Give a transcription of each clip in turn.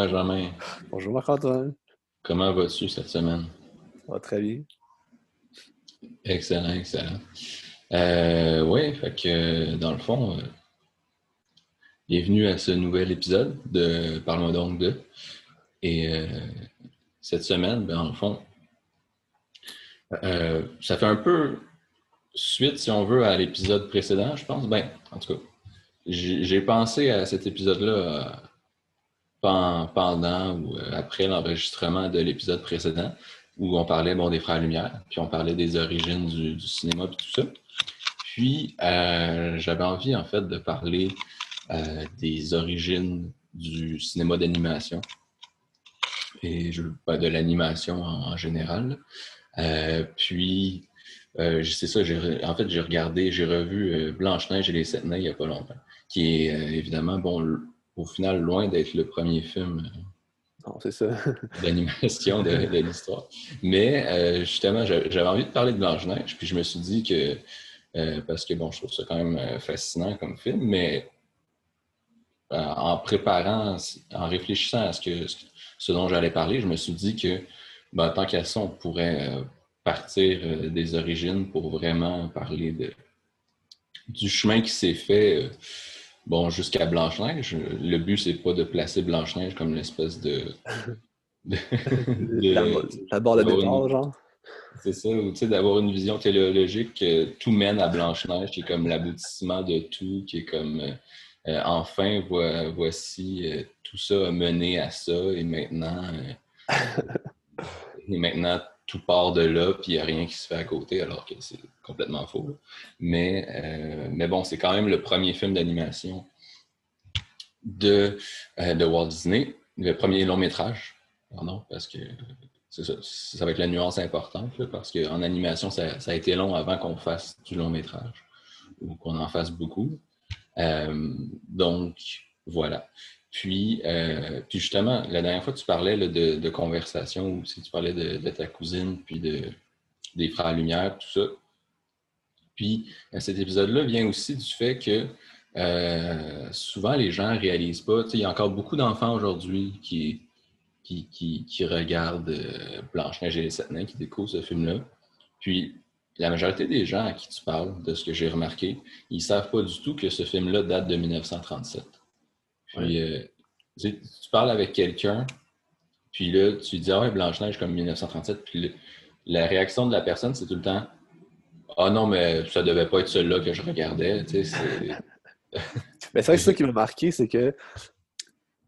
Bonjour. Benjamin. Bonjour Marc-Antoine. Comment vas-tu cette semaine? Ça va très bien. Excellent, excellent. Euh, oui, fait que dans le fond, euh, bienvenue à ce nouvel épisode de Parle-moi donc de. Et euh, cette semaine, ben, dans le fond, ça fait un peu suite, si on veut, à l'épisode précédent, je pense. Ben, en tout cas, j'ai pensé à cet épisode-là pendant ou euh, après l'enregistrement de l'épisode précédent, où on parlait bon, des Frères Lumière, puis on parlait des origines du, cinéma, puis tout ça. Puis, euh, j'avais envie, en fait, de parler euh, des origines du cinéma d'animation et je, ben, de l'animation en, général. Puis, c'est ça, en fait, j'ai regardé, j'ai revu Blanche-Neige et les Sept Nains il n'y a pas longtemps, qui est évidemment, bon, au final, loin d'être le premier film euh, Non, c'est ça. d'animation de, de l'histoire. Mais euh, justement, j'a- j'avais envie de parler de Blanche-Neige, puis je me suis dit que, euh, parce que bon, je trouve ça quand même fascinant comme film, mais euh, en préparant, en réfléchissant à ce, que, ce dont j'allais parler, je me suis dit que, ben, tant qu'à ça, on pourrait partir des origines pour vraiment parler de, du chemin qui s'est fait. Bon, jusqu'à Blanche-Neige, le but, c'est pas de placer Blanche-Neige comme l'espèce de, de- de- La, la barre de départ, une- genre. c'est ça, ou tu sais, d'avoir une vision téléologique que tout mène à Blanche-Neige, qui est comme l'aboutissement de tout, qui est comme euh, euh, enfin, vo- voici, euh, tout ça a mené à ça, et maintenant, euh, et maintenant tout part de là, puis il n'y a rien qui se fait à côté, alors que c'est complètement faux. Mais, euh, mais bon, c'est quand même le premier film d'animation de, euh, de Walt Disney, le premier long métrage, pardon, parce que ça, va être la nuance importante, parce qu'en animation, ça, ça a été long avant qu'on fasse du long métrage, ou qu'on en fasse beaucoup. Euh, donc, voilà. Puis, euh, puis justement, la dernière fois, tu parlais de, de conversation, ou si tu parlais de, ta cousine, puis de, des frères Lumière, tout ça. Puis, euh, cet épisode-là vient aussi du fait que euh, souvent, les gens ne réalisent pas. Il y a encore beaucoup d'enfants aujourd'hui qui, qui, qui, regardent Blanche-Neige et les Sept qui découvrent ce film-là. Puis, la majorité des gens à qui tu parles, de ce que j'ai remarqué, ils ne savent pas du tout que ce film-là date de 1937. Puis, euh, tu, sais, tu parles avec quelqu'un, puis là, tu dis Ah ouais, Blanche-Neige comme 1937, puis le- la réaction de la personne, c'est tout le temps Ah non, mais ça devait pas être celui-là que je regardais. Tu sais, c'est- Mais c'est vrai que ça qui m'a marqué, c'est que, tu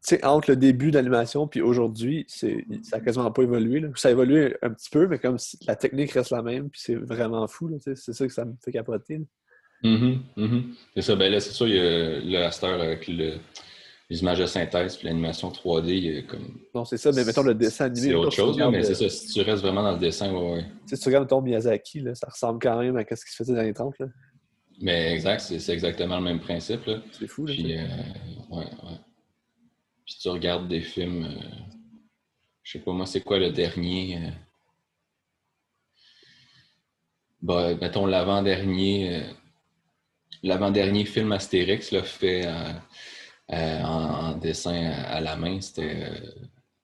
sais, entre le début de l'animation puis aujourd'hui, c'est, ça n'a quasiment pas évolué. là. Ça a évolué un petit peu, mais comme la technique reste la même, puis c'est vraiment fou. là, c'est ça que ça me fait capoter. là. Mhm, mhm. C'est ça, ben là, c'est sûr, il y a le le- les images de synthèse puis l'animation 3D, il y a comme. Non, c'est ça, mais mettons le dessin animé. C'est autre chose, là, mais c'est ça, si tu restes vraiment dans le dessin, ouais, ouais. tu sais, Si tu regardes, mettons, Miyazaki, là, ça ressemble quand même à ce qui se faisait dans les 30. là. Mais exact, c'est exactement le même principe, là. C'est fou. Là, Puis, euh, ouais, ouais. Puis tu regardes des films, euh, je sais pas moi, c'est quoi le dernier? euh, bah, mettons l'avant-dernier, euh, l'avant-dernier film Astérix, là, fait euh, en, en dessin à, à la main, c'était euh,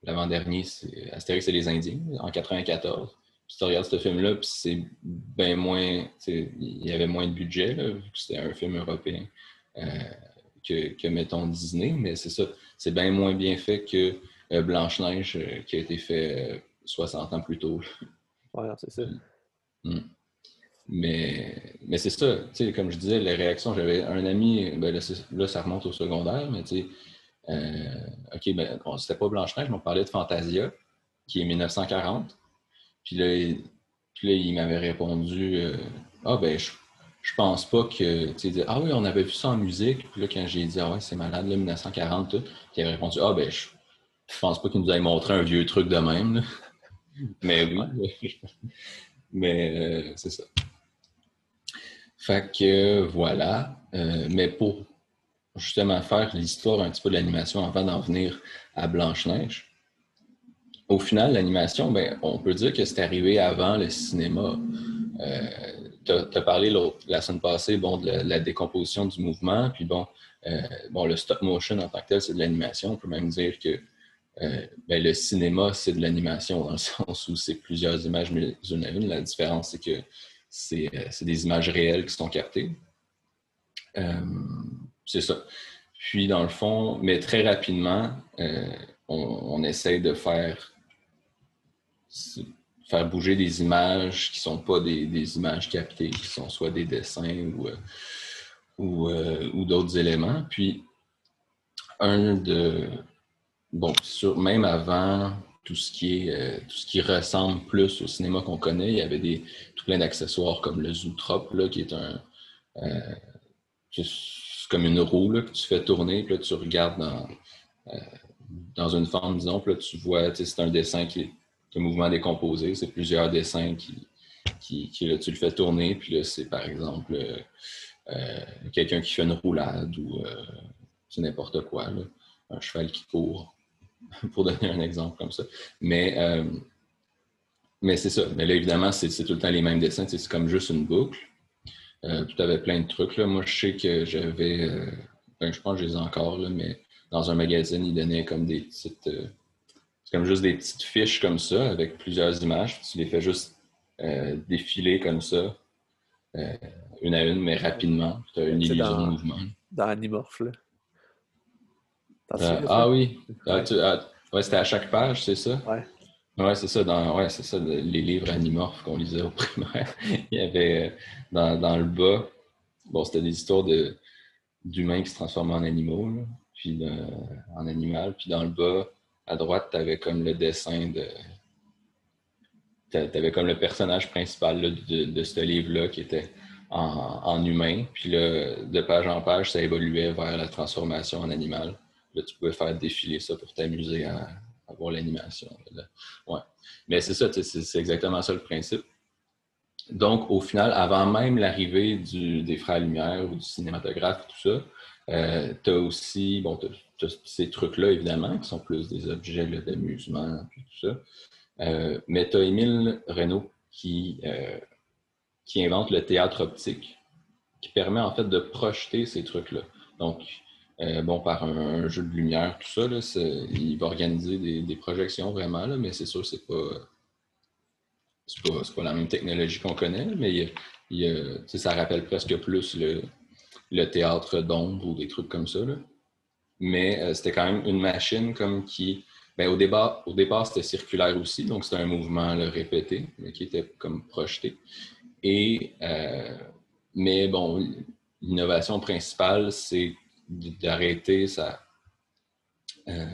l'avant-dernier, c'est Astérix et les Indiens, en 94. Puis tu regardes ce film-là, puis c'est bien moins, il y avait moins de budget, là, vu que c'était un film européen. euh, que, que, mettons, Disney, mais c'est ça, c'est bien moins bien fait que Blanche-Neige qui a été fait euh, 60 ans plus tôt. Ouais, c'est ça. Mm. Mais, mais c'est ça, comme je disais, les réactions, j'avais un ami, ben là, ça remonte au secondaire, mais tu sais, euh, OK, ben, c'était pas Blanche-Neige, mais on parlait de Fantasia, qui est 1940. Puis là, il, puis là, il m'avait répondu, euh, ah ben, je, je pense pas que, tu sais, ah oui, on avait vu ça en musique. Puis là, quand j'ai dit, ah ouais, c'est malade, là, 1940, tout, il avait répondu, ah ben, je, pense pas qu'il nous ait montré un vieux truc de même. Mais mais euh, c'est ça. Fait que voilà. Euh, mais pour justement faire l'histoire un petit peu de l'animation avant d'en venir à Blanche-Neige, au final, l'animation, ben, on peut dire que c'est arrivé avant le cinéma. Euh, tu as, parlé la semaine passée bon, de la, décomposition du mouvement, puis bon, euh, bon, le stop motion en tant que tel, c'est de l'animation. On peut même dire que ben, le cinéma, c'est de l'animation dans le sens où c'est plusieurs images mais une à une. La différence, c'est que c'est des images réelles qui sont captées. c'est ça. Puis, dans le fond, mais très rapidement, on, on essaye de faire faire bouger des images qui ne sont pas des, images captées, qui sont soit des dessins ou, euh, euh, ou, d'autres éléments. Puis, un de. Bon, sur, même avant tout ce qui est euh, tout ce qui ressemble plus au cinéma qu'on connaît, il y avait des, tout plein d'accessoires comme le Zootrop, là, qui est un. comme une roue que tu fais tourner, puis là, tu regardes dans, dans une forme, disons, puis là, tu vois, c'est un dessin qui est le mouvement décomposé. C'est plusieurs dessins qui, qui, tu le fais tourner, puis là, c'est par exemple euh, euh, quelqu'un qui fait une roulade ou euh, c'est n'importe quoi, un cheval qui court, pour donner un exemple comme ça. Mais, mais c'est ça. Mais là, évidemment, c'est tout le temps les mêmes dessins. C'est comme juste une boucle. tu avais plein de trucs. Là. Moi, je sais que j'avais. Ben, je pense que je les ai encore, là, mais dans un magazine, ils donnaient comme des petites c'est comme juste des petites fiches comme ça avec plusieurs images. Tu les fais juste euh, défiler comme ça, euh, une à une, mais rapidement. Tu as une illusion de mouvement. Dans Animorph, là. Euh, ah oui. Ah, ah, c'était à chaque page, c'est ça? Ouais. Oui, c'est ça. Dans, ouais, c'est ça, les livres animorphes qu'on lisait au primaire. Il y avait dans, dans le bas, bon, c'était des histoires de, d'humains qui se transformaient en animaux, puis en animal. Puis dans le bas, à droite, tu avais comme le dessin de. Tu avais comme le personnage principal de, ce livre-là qui était en, humain. Puis là, de page en page, ça évoluait vers la transformation en animal. Tu pouvais faire défiler ça pour t'amuser à, voir l'animation. Ouais. Mais c'est ça, c'est exactement ça le principe. Donc, au final, avant même l'arrivée des Frères Lumière ou du cinématographe, tout ça, euh, tu as aussi, bon, ces trucs-là, évidemment, qui sont plus des objets d'amusement, puis tout ça. Euh, mais tu as Émile Renault qui, euh, qui invente le théâtre optique, qui permet en fait de projeter ces trucs-là. Donc, euh, bon, par un, jeu de lumière, tout ça, là, il va organiser des, projections vraiment, là, mais c'est sûr c'est pas, pas, pas la même technologie qu'on connaît, mais ça rappelle presque plus le, théâtre d'ombre ou des trucs comme ça. Là mais euh, c'était quand même une machine comme qui, ben, au, départ, au départ, c'était circulaire aussi, donc c'était un mouvement répété, mais qui était comme projeté. Et, euh, mais bon, l'innovation principale, c'est d'arrêter ça, euh,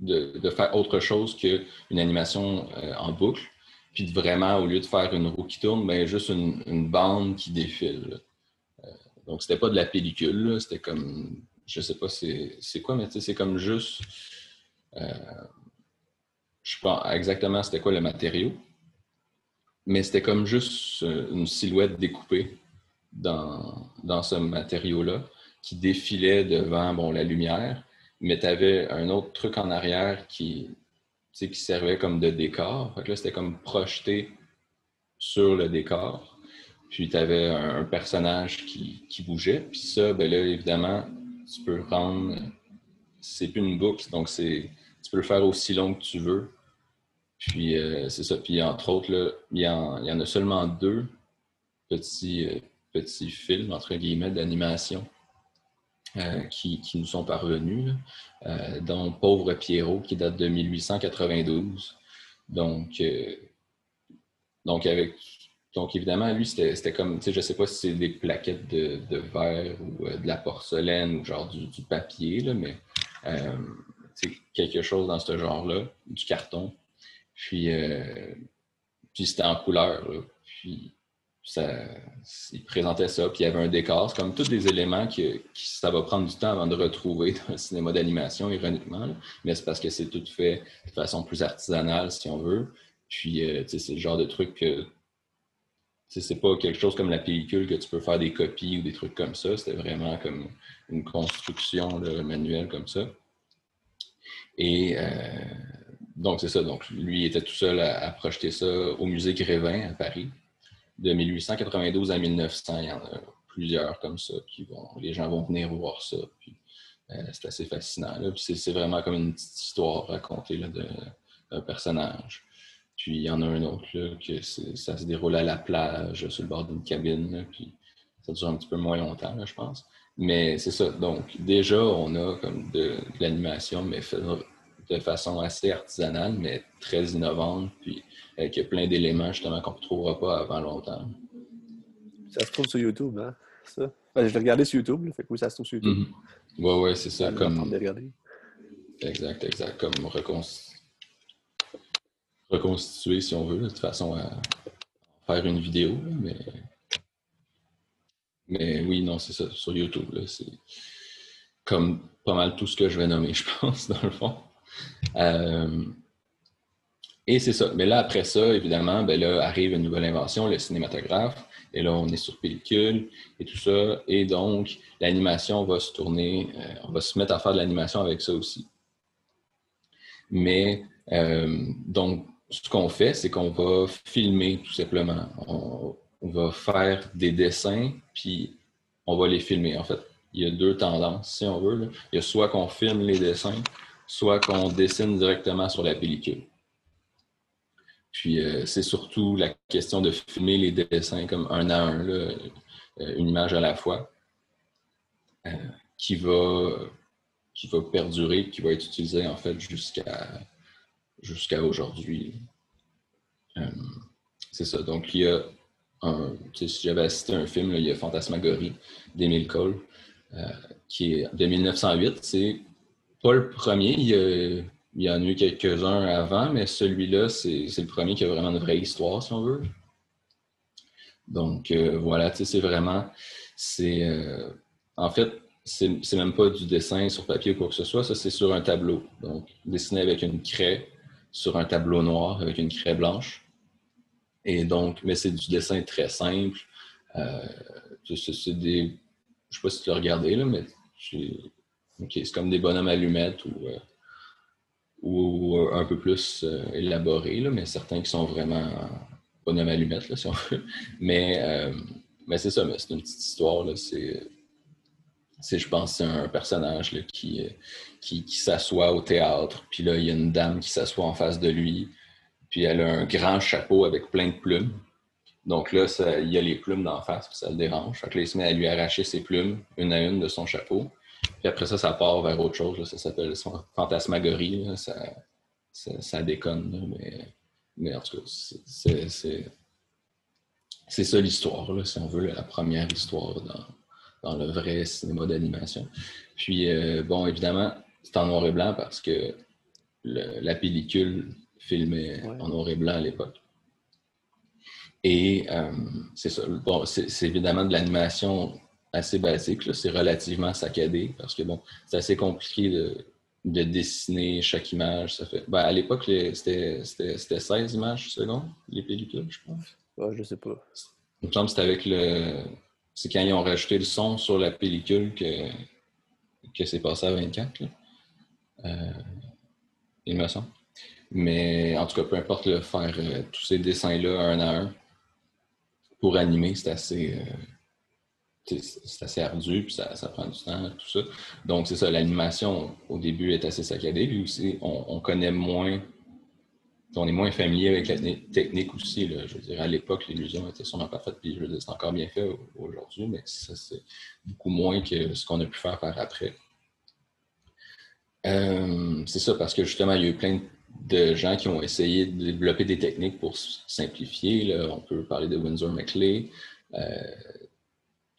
de, faire autre chose qu'une animation en boucle, puis de vraiment, au lieu de faire une roue qui tourne, ben, juste une, bande qui défile. donc, c'était pas de la pellicule, c'était comme je sais pas c'est quoi, mais c'est comme juste. Euh, je sais pas exactement c'était quoi le matériau, mais c'était comme juste euh, une silhouette découpée dans, dans ce matériau-là qui défilait devant bon, la lumière, mais tu avais un autre truc en arrière qui, qui servait comme de décor. Là, c'était comme projeté sur le décor. Puis tu avais un, personnage qui, qui, bougeait. Puis ça, ben là, évidemment, tu peux rendre. C'est plus une boucle, donc c'est tu peux le faire aussi long que tu veux. Puis euh, c'est ça. Puis entre autres, là, il, y en, il, y en, a seulement deux petits, euh, petits films, entre guillemets, d'animation euh, qui, nous sont parvenus, dont Pauvre Pierrot, qui date de 1892. Donc, donc avec donc, évidemment, lui, c'était comme, tu sais, je sais pas si c'est des plaquettes de, verre ou euh, de la porcelaine ou genre du, papier, là, mais euh, quelque chose dans ce genre-là, du carton. Puis, euh, puis c'était en couleur. Puis, il présentait ça, puis il y avait un décor. C'est comme tous des éléments que, ça va prendre du temps avant de retrouver dans le cinéma d'animation, ironiquement. Mais c'est parce que c'est tout fait de façon plus artisanale, si on veut. Puis, euh, tu sais, c'est le genre de truc que c'est pas quelque chose comme la pellicule que tu peux faire des copies ou des trucs comme ça. C'était vraiment comme une construction manuelle comme ça. Et euh, donc, c'est ça. Donc, lui était tout seul à, projeter ça au musée Grévin à Paris. De 1892 à 1900, il y en a plusieurs comme ça. Qui vont, les gens vont venir voir ça. Puis, euh, c'est assez fascinant. c'est, vraiment comme une petite histoire racontée là, d'un personnage. Puis il y en a un autre là, que ça se déroule à la plage, sur le bord d'une cabine. puis ça dure un petit peu moins longtemps, je pense. Mais c'est ça. Donc, déjà, on a comme de, l'animation, mais de façon assez artisanale, mais très innovante, puis avec plein d'éléments justement qu'on ne trouvera pas avant longtemps. Ça se trouve sur YouTube, hein? Ça. je l'ai regardé sur YouTube, fait que oui, ça se trouve sur YouTube. Oui, Ouais, ouais, c'est ça. comme... Exact, exact. Comme reconstituer, si on veut, de façon à faire une vidéo, mais mais oui, non, c'est ça, sur YouTube. C'est comme pas mal tout ce que je vais nommer, je pense, dans le fond. Euh, et c'est ça. Mais là, après ça, évidemment, ben là, arrive une nouvelle invention, le cinématographe. Et là, on est sur pellicule et tout ça. Et donc, l'animation va se tourner, euh, on va se mettre à faire de l'animation avec ça aussi. Mais, euh, donc, ce qu'on fait, c'est qu'on va filmer tout simplement. On, on va faire des dessins, puis on va les filmer. En fait, il y a deux tendances, si on veut. Il y a soit qu'on filme les dessins, soit qu'on dessine directement sur la pellicule. Puis euh, c'est surtout la question de filmer les dessins comme un à un, euh, une image à la fois, euh, qui, va, qui va perdurer, qui va être utilisée en fait jusqu'à jusqu'à aujourd'hui. c'est ça. Donc il y a si j'avais à un film, il y a Fantasmagorie d'Emile Cole, qui est de 1908. C'est pas le premier, il y, en a eu quelques-uns avant, mais celui-là, c'est le premier qui a vraiment une vraie histoire, si on veut. Donc euh, voilà, c'est vraiment. c'est euh, En fait, c'est même pas du dessin sur papier ou quoi que ce soit, ça c'est sur un tableau. Donc dessiné avec une craie sur un tableau noir avec une craie blanche. Et donc, mais c'est du dessin très simple. Euh, c'est des. Je sais pas si tu l'as regardé, là, mais c'est comme des bonhommes allumettes ou, euh, ou un peu plus euh, élaborés, là, mais certains qui sont vraiment bonhommes allumettes, là, si on veut. Mais, mais c'est ça, c'est une petite histoire. C'est, je pense, c'est un personnage là, qui, qui, qui s'assoit au théâtre, puis là, il y a une dame qui s'assoit en face de lui, puis elle a un grand chapeau avec plein de plumes. Donc là, il y a les plumes d'en face, puis ça le dérange. Il se met à lui arracher ses plumes, une à une de son chapeau. Puis après ça, ça part vers autre chose. Ça s'appelle fantasmagorie. Ça, ça, déconne. Mais, mais, en tout cas, c'est ça l'histoire, si on veut, la première histoire dans, dans le vrai cinéma d'animation. Puis, euh, bon, évidemment, c'est en noir et blanc parce que la pellicule filmé en noir et blanc à l'époque. Et euh, c'est ça. Bon, c'est évidemment de l'animation assez basique. C'est relativement saccadé parce que bon, c'est assez compliqué de, dessiner chaque image. Ça fait... Ben, à l'époque, c'était 16 images secondes, les pellicules, je pense. Ouais, je sais pas. Il me semble que c'était avec le. C'est quand ils ont rajouté le son sur la pellicule que, que c'est passé à 24. Euh, il me semble. Mais en tout cas, peu importe le faire euh, tous ces dessins-là un à un pour animer, c'est assez, euh, c'est assez ardu, puis ça, ça, prend du temps, tout ça. Donc, c'est ça, l'animation au début est assez saccadée, puis aussi, on, connaît moins, on est moins familier avec la technique aussi. Là. Je veux dire, à l'époque, l'illusion était sûrement pas faite, puis je veux dire, c'est encore bien fait aujourd'hui, mais ça, c'est beaucoup moins que ce qu'on a pu faire par après. Euh, c'est ça, parce que justement, il y a eu plein de gens qui ont essayé de développer des techniques pour simplifier. On peut parler de Windsor McClay, euh,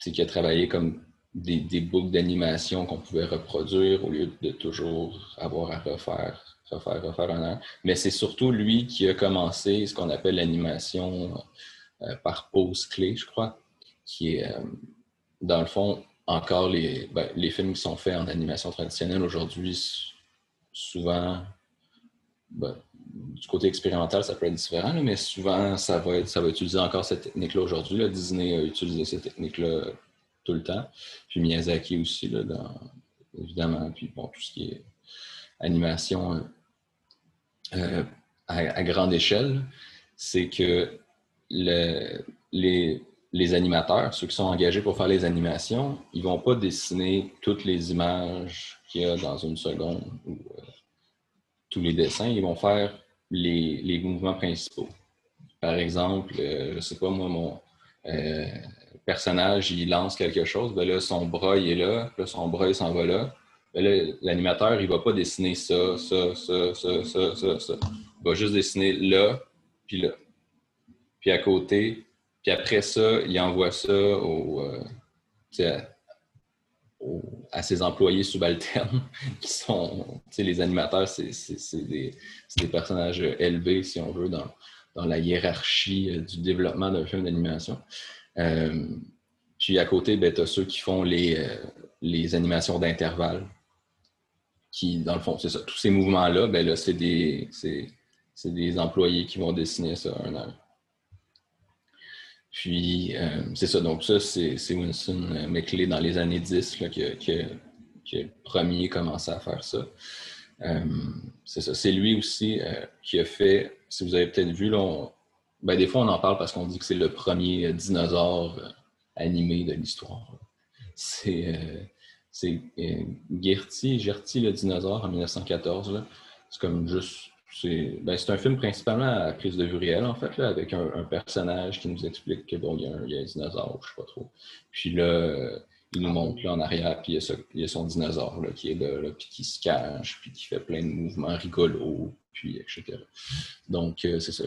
qui a travaillé comme des, boucles d'animation qu'on pouvait reproduire au lieu de toujours avoir à refaire, refaire, refaire un an. Mais c'est surtout lui qui a commencé ce qu'on appelle l'animation euh, par pause clé, je crois, qui est, euh, dans le fond, encore les, ben, les films qui sont faits en animation traditionnelle aujourd'hui, souvent ben, du côté expérimental, ça peut être différent, mais souvent, ça va, être, ça va utiliser encore cette technique-là aujourd'hui. Disney a utilisé cette technique-là tout le temps. Puis Miyazaki aussi, là, évidemment. Puis bon, tout ce qui est animation euh, à, grande échelle, c'est que le, les, animateurs, ceux qui sont engagés pour faire les animations, ils vont pas dessiner toutes les images qu'il y a dans une seconde ou euh, tous les dessins. Ils vont faire les, les mouvements principaux. Par exemple, je sais pas moi, mon personnage, il lance quelque chose, ben là, son bras, il est là, là, son bras, il s'en va là. Ben l'animateur, il va pas dessiner ça, ça, ça, ça, ça, ça, ça. Il va juste dessiner là, puis là. Puis à côté. Puis après ça, il envoie ça au, euh, à, ses employés subalternes, qui sont, les animateurs, c'est des, des, personnages élevés, si on veut, dans, dans la hiérarchie euh, du développement d'un film d'animation. Euh, puis à côté, ben, tu as ceux qui font les, euh, les animations d'intervalle, qui, dans le fond, c'est ça. Tous ces mouvements-là, ben là, c'est des, des employés qui vont dessiner ça un heure. Puis, euh, c'est ça. Donc, ça, c'est Winston McClay dans les années 10 là, qui, qui, qui, a le premier commencé à faire ça. c'est ça. C'est lui aussi qui a fait, si vous avez peut-être vu, là, ben, des fois, on en parle parce qu'on dit que c'est le premier dinosaure euh, animé de l'histoire. C'est euh, euh, Gertie, Gertie le dinosaure en 1914. C'est comme juste. C'est ben, un film principalement à prise de vue réelle, en fait, là, avec un, personnage qui nous explique qu'il bon, y, a un, y a un dinosaure, je sais pas trop. Puis là, il nous montre là, en arrière, puis il y a, son dinosaure là, qui est là, puis qui se cache, puis qui fait plein de mouvements rigolos, puis etc. Donc, euh, c'est ça.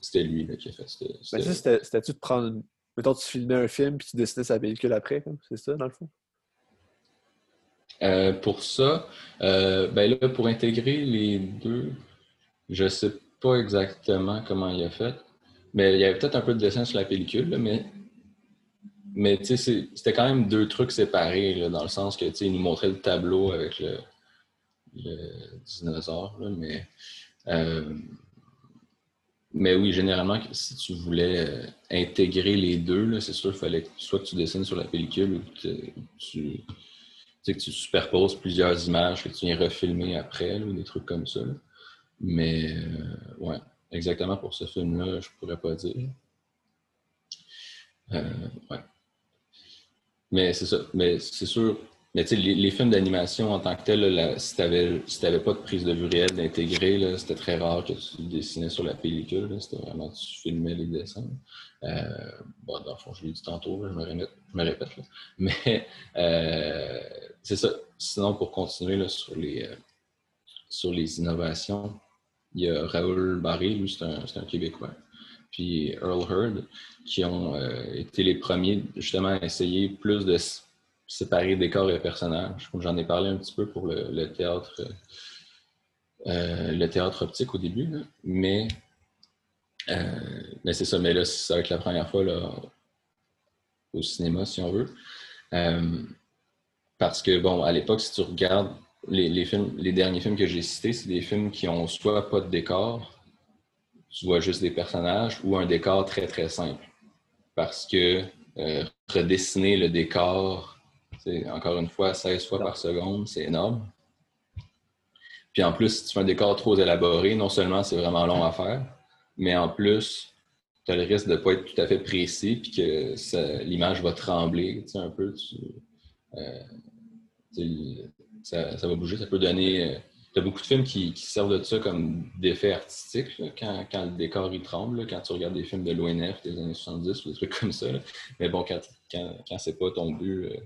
C'était lui là, qui a fait. C'était-tu de prendre. Mettons, tu filmais un film, puis tu dessinais sa pellicule après, c'est ça, dans le fond? Euh, pour ça, euh, ben là, pour intégrer les deux, je sais pas exactement comment il a fait, mais il y avait peut-être un peu de dessin sur la pellicule, mais c'était quand même deux trucs séparés, dans le sens que, il nous montrait le tableau avec le, dinosaure, mais... Euh, mais oui, généralement, si tu voulais euh, intégrer les deux, c'est sûr qu'il fallait soit que tu dessines sur la pellicule ou que tu, que tu superposes plusieurs images que tu viens refilmer après, ou des trucs comme ça. Mais euh, ouais, exactement pour ce film-là, je pourrais pas dire. ouais. Mais c'est ça. Mais c'est sûr. Mais tu sais, les, films d'animation en tant que tel, si tu n'avais pas de prise de vue réelle d'intégrer, c'était très rare que tu dessinais sur la pellicule. C'était vraiment tu filmais les dessins. Euh, bon, dans le fond, je l'ai dit tantôt, je, me répète, je me répète. Mais euh, c'est ça. Sinon, pour continuer là, sur, les, euh, sur les innovations, il y a Raoul Barré, lui, c'est un, Québécois puis Earl Hurd, qui ont euh, été les premiers justement à essayer plus de séparer décor et personnages. J'en ai parlé un petit peu pour le, théâtre euh, le théâtre optique au début, mais, euh, mais c'est ça. Mais là, ça va être la première fois au cinéma, si on veut. parce que, bon, à l'époque, si tu regardes les, films, les derniers films que j'ai cités, c'est des films qui ont soit pas de décor, tu vois juste des personnages ou un décor très très simple. Parce que euh, redessiner le décor, encore une fois 16 fois par seconde, c'est énorme. Puis en plus, si tu fais un décor trop élaboré, non seulement c'est vraiment long à faire, mais en plus, tu as le risque de ne pas être tout à fait précis puis que l'image va trembler tu sais, un peu. Euh, ça, va bouger, ça peut donner euh, a beaucoup de films qui, servent de ça comme d'effet artistique, quand, le décor tremble, quand tu regardes des films de l'ONF des années 70 ou des trucs comme ça. Mais bon, quand, quand, c'est pas ton but, euh,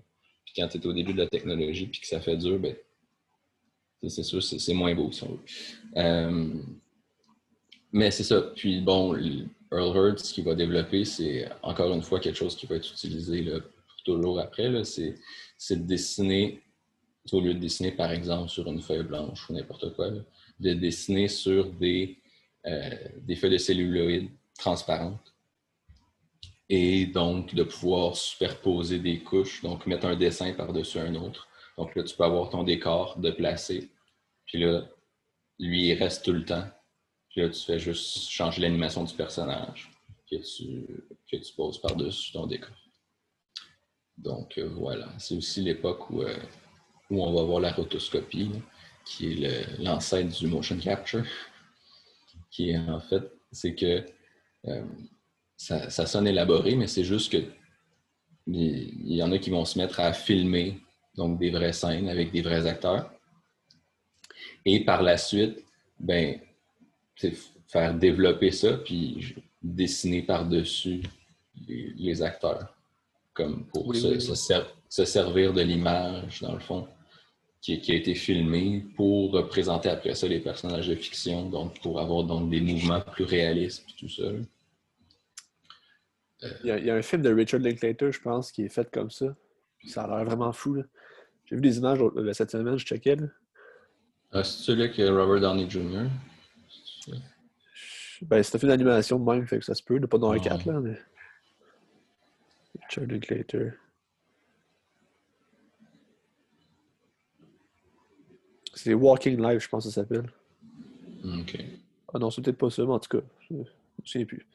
puis quand tu es au début de la technologie, puis que ça fait dur, ben, c'est sûr, c'est moins beau si on. Euh, mais c'est ça. Puis bon, Earl Hurd, ce qu'il va développer, c'est encore une fois quelque chose qui va être utilisé là, toujours après. C'est de dessiner au lieu de dessiner, par exemple, sur une feuille blanche ou n'importe quoi, de dessiner sur des, euh, des feuilles de celluloïdes transparentes et donc de pouvoir superposer des couches, donc mettre un dessin par-dessus un autre. Donc là, tu peux avoir ton décor de placer, puis là, lui, il reste tout le temps. Puis là, tu fais juste changer l'animation du personnage que tu, que tu poses par-dessus ton décor. Donc euh, voilà, c'est aussi l'époque où euh, où on va voir la rotoscopie, qui est l'ancêtre du motion capture, qui est en fait, c'est que euh, ça, ça sonne élaboré, mais c'est juste que il y en a qui vont se mettre à filmer donc des vraies scènes avec des vrais acteurs. Et par la suite, ben, faire développer ça, puis dessiner par-dessus les, acteurs, comme pour se, servir de l'image, dans le fond, qui, a été filmée pour représenter après ça les personnages de fiction, donc pour avoir donc des mouvements plus réalistes, puis tout ça. Il, y a, un film de Richard Linklater, je pense, qui est fait comme ça. Ça a l'air vraiment fou. J'ai vu des images cette semaine, je checkais. Ah, c'est celui avec Robert Downey Jr. Ben, c'est un film d'animation de même, fait que ça se peut, pas dans un 4, là, mais. Richard Linklater. C'est Walking Live, je pense que ça s'appelle. Ok. Ah non, c'est peut-être pas ça, mais en tout cas, je ne sais plus.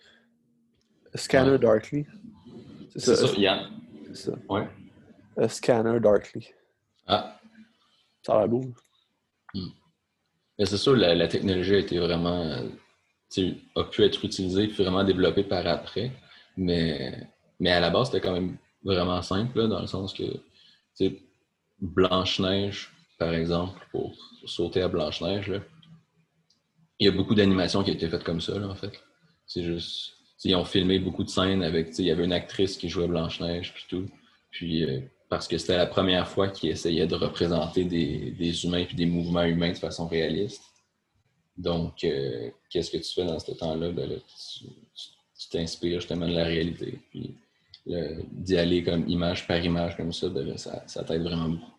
Scanner Darkly. C'est ça, ça, Yann. C'est ça. Ouais. A Scanner Darkly. Ah. Ça a l'air beau. Hmm. C'est sûr, la, la, technologie a été vraiment. a pu être utilisée puis vraiment développée par après. Mais, mais à la base, c'était quand même vraiment simple, là, dans le sens que Blanche-Neige, par exemple, pour sauter à Blanche-Neige, il y a beaucoup d'animations qui ont été faites comme ça, en fait. C'est juste ils ont filmé beaucoup de scènes avec, il y avait une actrice qui jouait Blanche-Neige, puis tout. Puis, euh, parce que c'était la première fois qu'ils essayaient de représenter des, humains et des mouvements humains de façon réaliste. Donc, euh, qu'est-ce que tu fais dans ce temps-là? Ben tu t'inspires justement de la réalité. Puis, d'y aller comme image par image comme ça, ben ça, ça t'aide vraiment beaucoup.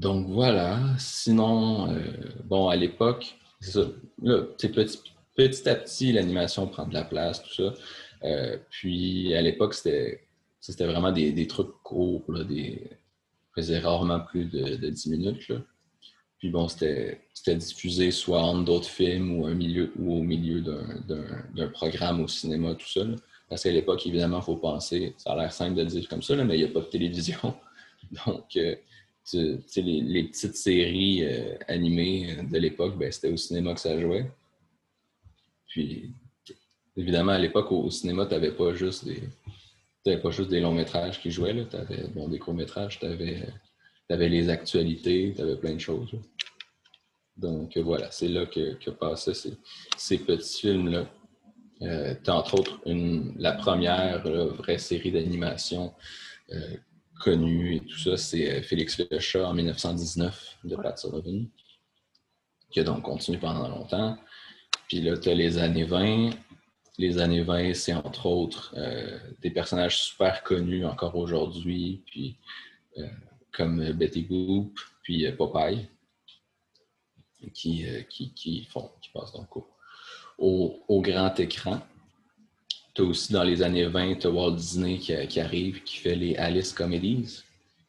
Donc voilà. Sinon, euh, bon, à l'époque, c'est ça. Là, petit, petit à petit, l'animation prend de la place, tout ça. Euh, puis à l'époque, c'était, vraiment des, trucs courts, là, des, faisait rarement plus de, 10 minutes. Puis bon, c'était, diffusé soit entre d'autres films ou, un milieu, ou au milieu d'un, programme au cinéma, tout ça. Parce qu'à l'époque, évidemment, il faut penser, ça a l'air simple de dire comme ça, mais il n'y a pas de télévision. Donc, euh, les, petites séries euh, animées de l'époque, ben, c'était au cinéma que ça jouait. Puis, évidemment, à l'époque, au, cinéma, tu n'avais pas juste des. pas juste des longs métrages qui jouaient, tu avais bon, des courts métrages, tu avais, les actualités, tu avais plein de choses. Donc voilà, c'est là que, que passaient ces, petits films-là. Euh, entre autres une, la première vraie série d'animation euh, connue et tout ça, c'est euh, Félix le chat en 1919 de Pat Sullivan, qui a donc continué pendant longtemps. Puis là, tu as les années 20. Les années 20, c'est entre autres euh, des personnages super connus encore aujourd'hui, puis euh, comme Betty Boop, puis euh, Popeye, qui, qui, font, qui passent donc au, grand écran. As aussi dans les années 20, Walt Disney qui, qui, arrive, qui fait les Alice Comedies,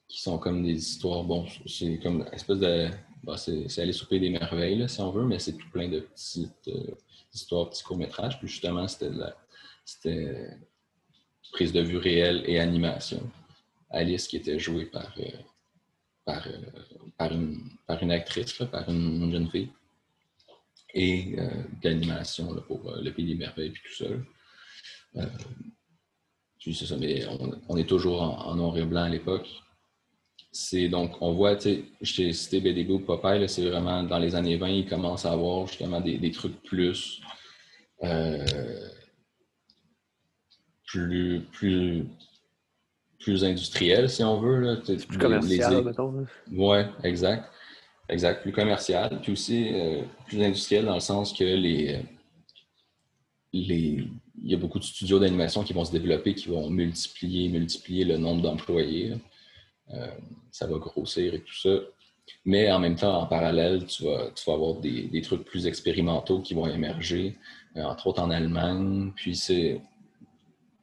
qui sont comme des histoires, bon, c'est comme une espèce de bah, c'est aller souper des merveilles, si on veut, mais c'est tout plein de petites euh, histoires, petits courts-métrages. Puis justement, c'était prise de vue réelle et animation. Alice qui était jouée par, euh, euh, par, une, par, une, actrice, par une, jeune fille. Et d'animation pour Le Pays des Merveilles puis tout ça. Puis c'est ça, mais on, est toujours en, en noir et blanc à l'époque c'est donc, on voit, tu sais, je t'ai cité BDGO, Popeye, c'est vraiment dans les années 20, il commence à avoir justement des, des trucs plus, euh, plus, plus, plus industriels, si on veut. Là. Plus commercial, mettons. Oui, exact. Exact, plus commercial, puis aussi euh, plus industriel dans le sens que les, les, il y a beaucoup de studios d'animation qui vont se développer, qui vont multiplier, multiplier le nombre d'employés. Euh, ça va grossir et tout ça. Mais en même temps, en parallèle, tu vas, tu vas avoir des, des, trucs plus expérimentaux qui vont émerger, euh, entre autres en Allemagne. Puis c'est,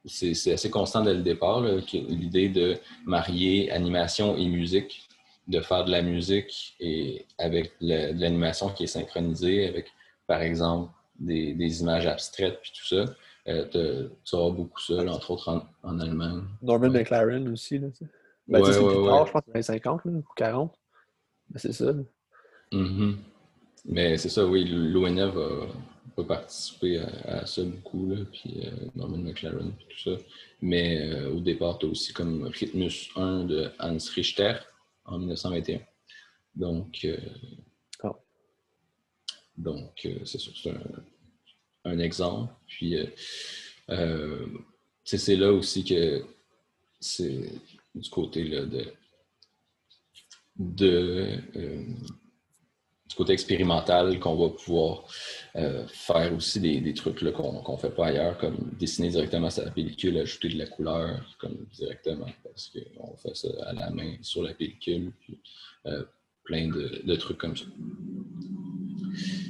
c'est, assez constant dès le départ, l'idée de marier animation et musique, de faire de la musique et avec de l'animation qui est synchronisée avec, par exemple, des, des images abstraites puis tout ça. Euh, tu auras beaucoup ça, entre autres en, en Allemagne. Norman McLaren aussi, là, ben, c'est plus tard, je pense, dans les 50 ou 40. Ben, c'est ça. Mm-hmm. Mais c'est ça, oui, l'ONF a, pas participé à, ça beaucoup, là, puis Norman McLaren, puis tout ça. Mais au départ, tu as aussi comme Rhythmus 1 de Hans Richter en 1921. Donc, ah. donc c'est sûr, c'est un, un, exemple. Puis, c'est là aussi que c'est du côté là, de, euh, du côté expérimental qu'on va pouvoir euh, faire aussi des, trucs qu'on ne fait pas ailleurs, comme dessiner directement sa pellicule, ajouter de la couleur comme directement, parce qu'on fait ça à la main sur la pellicule, puis euh, plein de, trucs comme ça.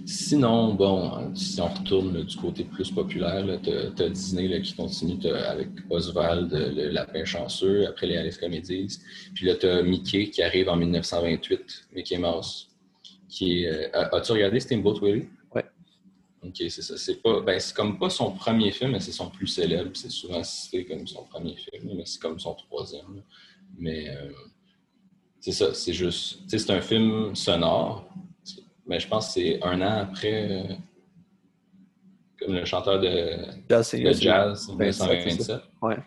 Sinon, bon, si on retourne du côté plus populaire, tu as, Disney qui continue avec Oswald, le lapin chanceux, après les Alice Comedies. Puis là, tu as Mickey qui arrive en 1928, Mickey Mouse. Qui est, euh, As-tu regardé Steamboat Willie? Oui. OK, c'est ça. C'est pas, ben, comme pas son premier film, mais c'est son plus célèbre. C'est souvent cité comme son premier film, mais c'est comme son troisième. Mais euh, c'est ça, c'est juste. C'est un film sonore mais je pense que c'est un an après, euh, comme le chanteur de jazz, de jazz 1927. Ouais.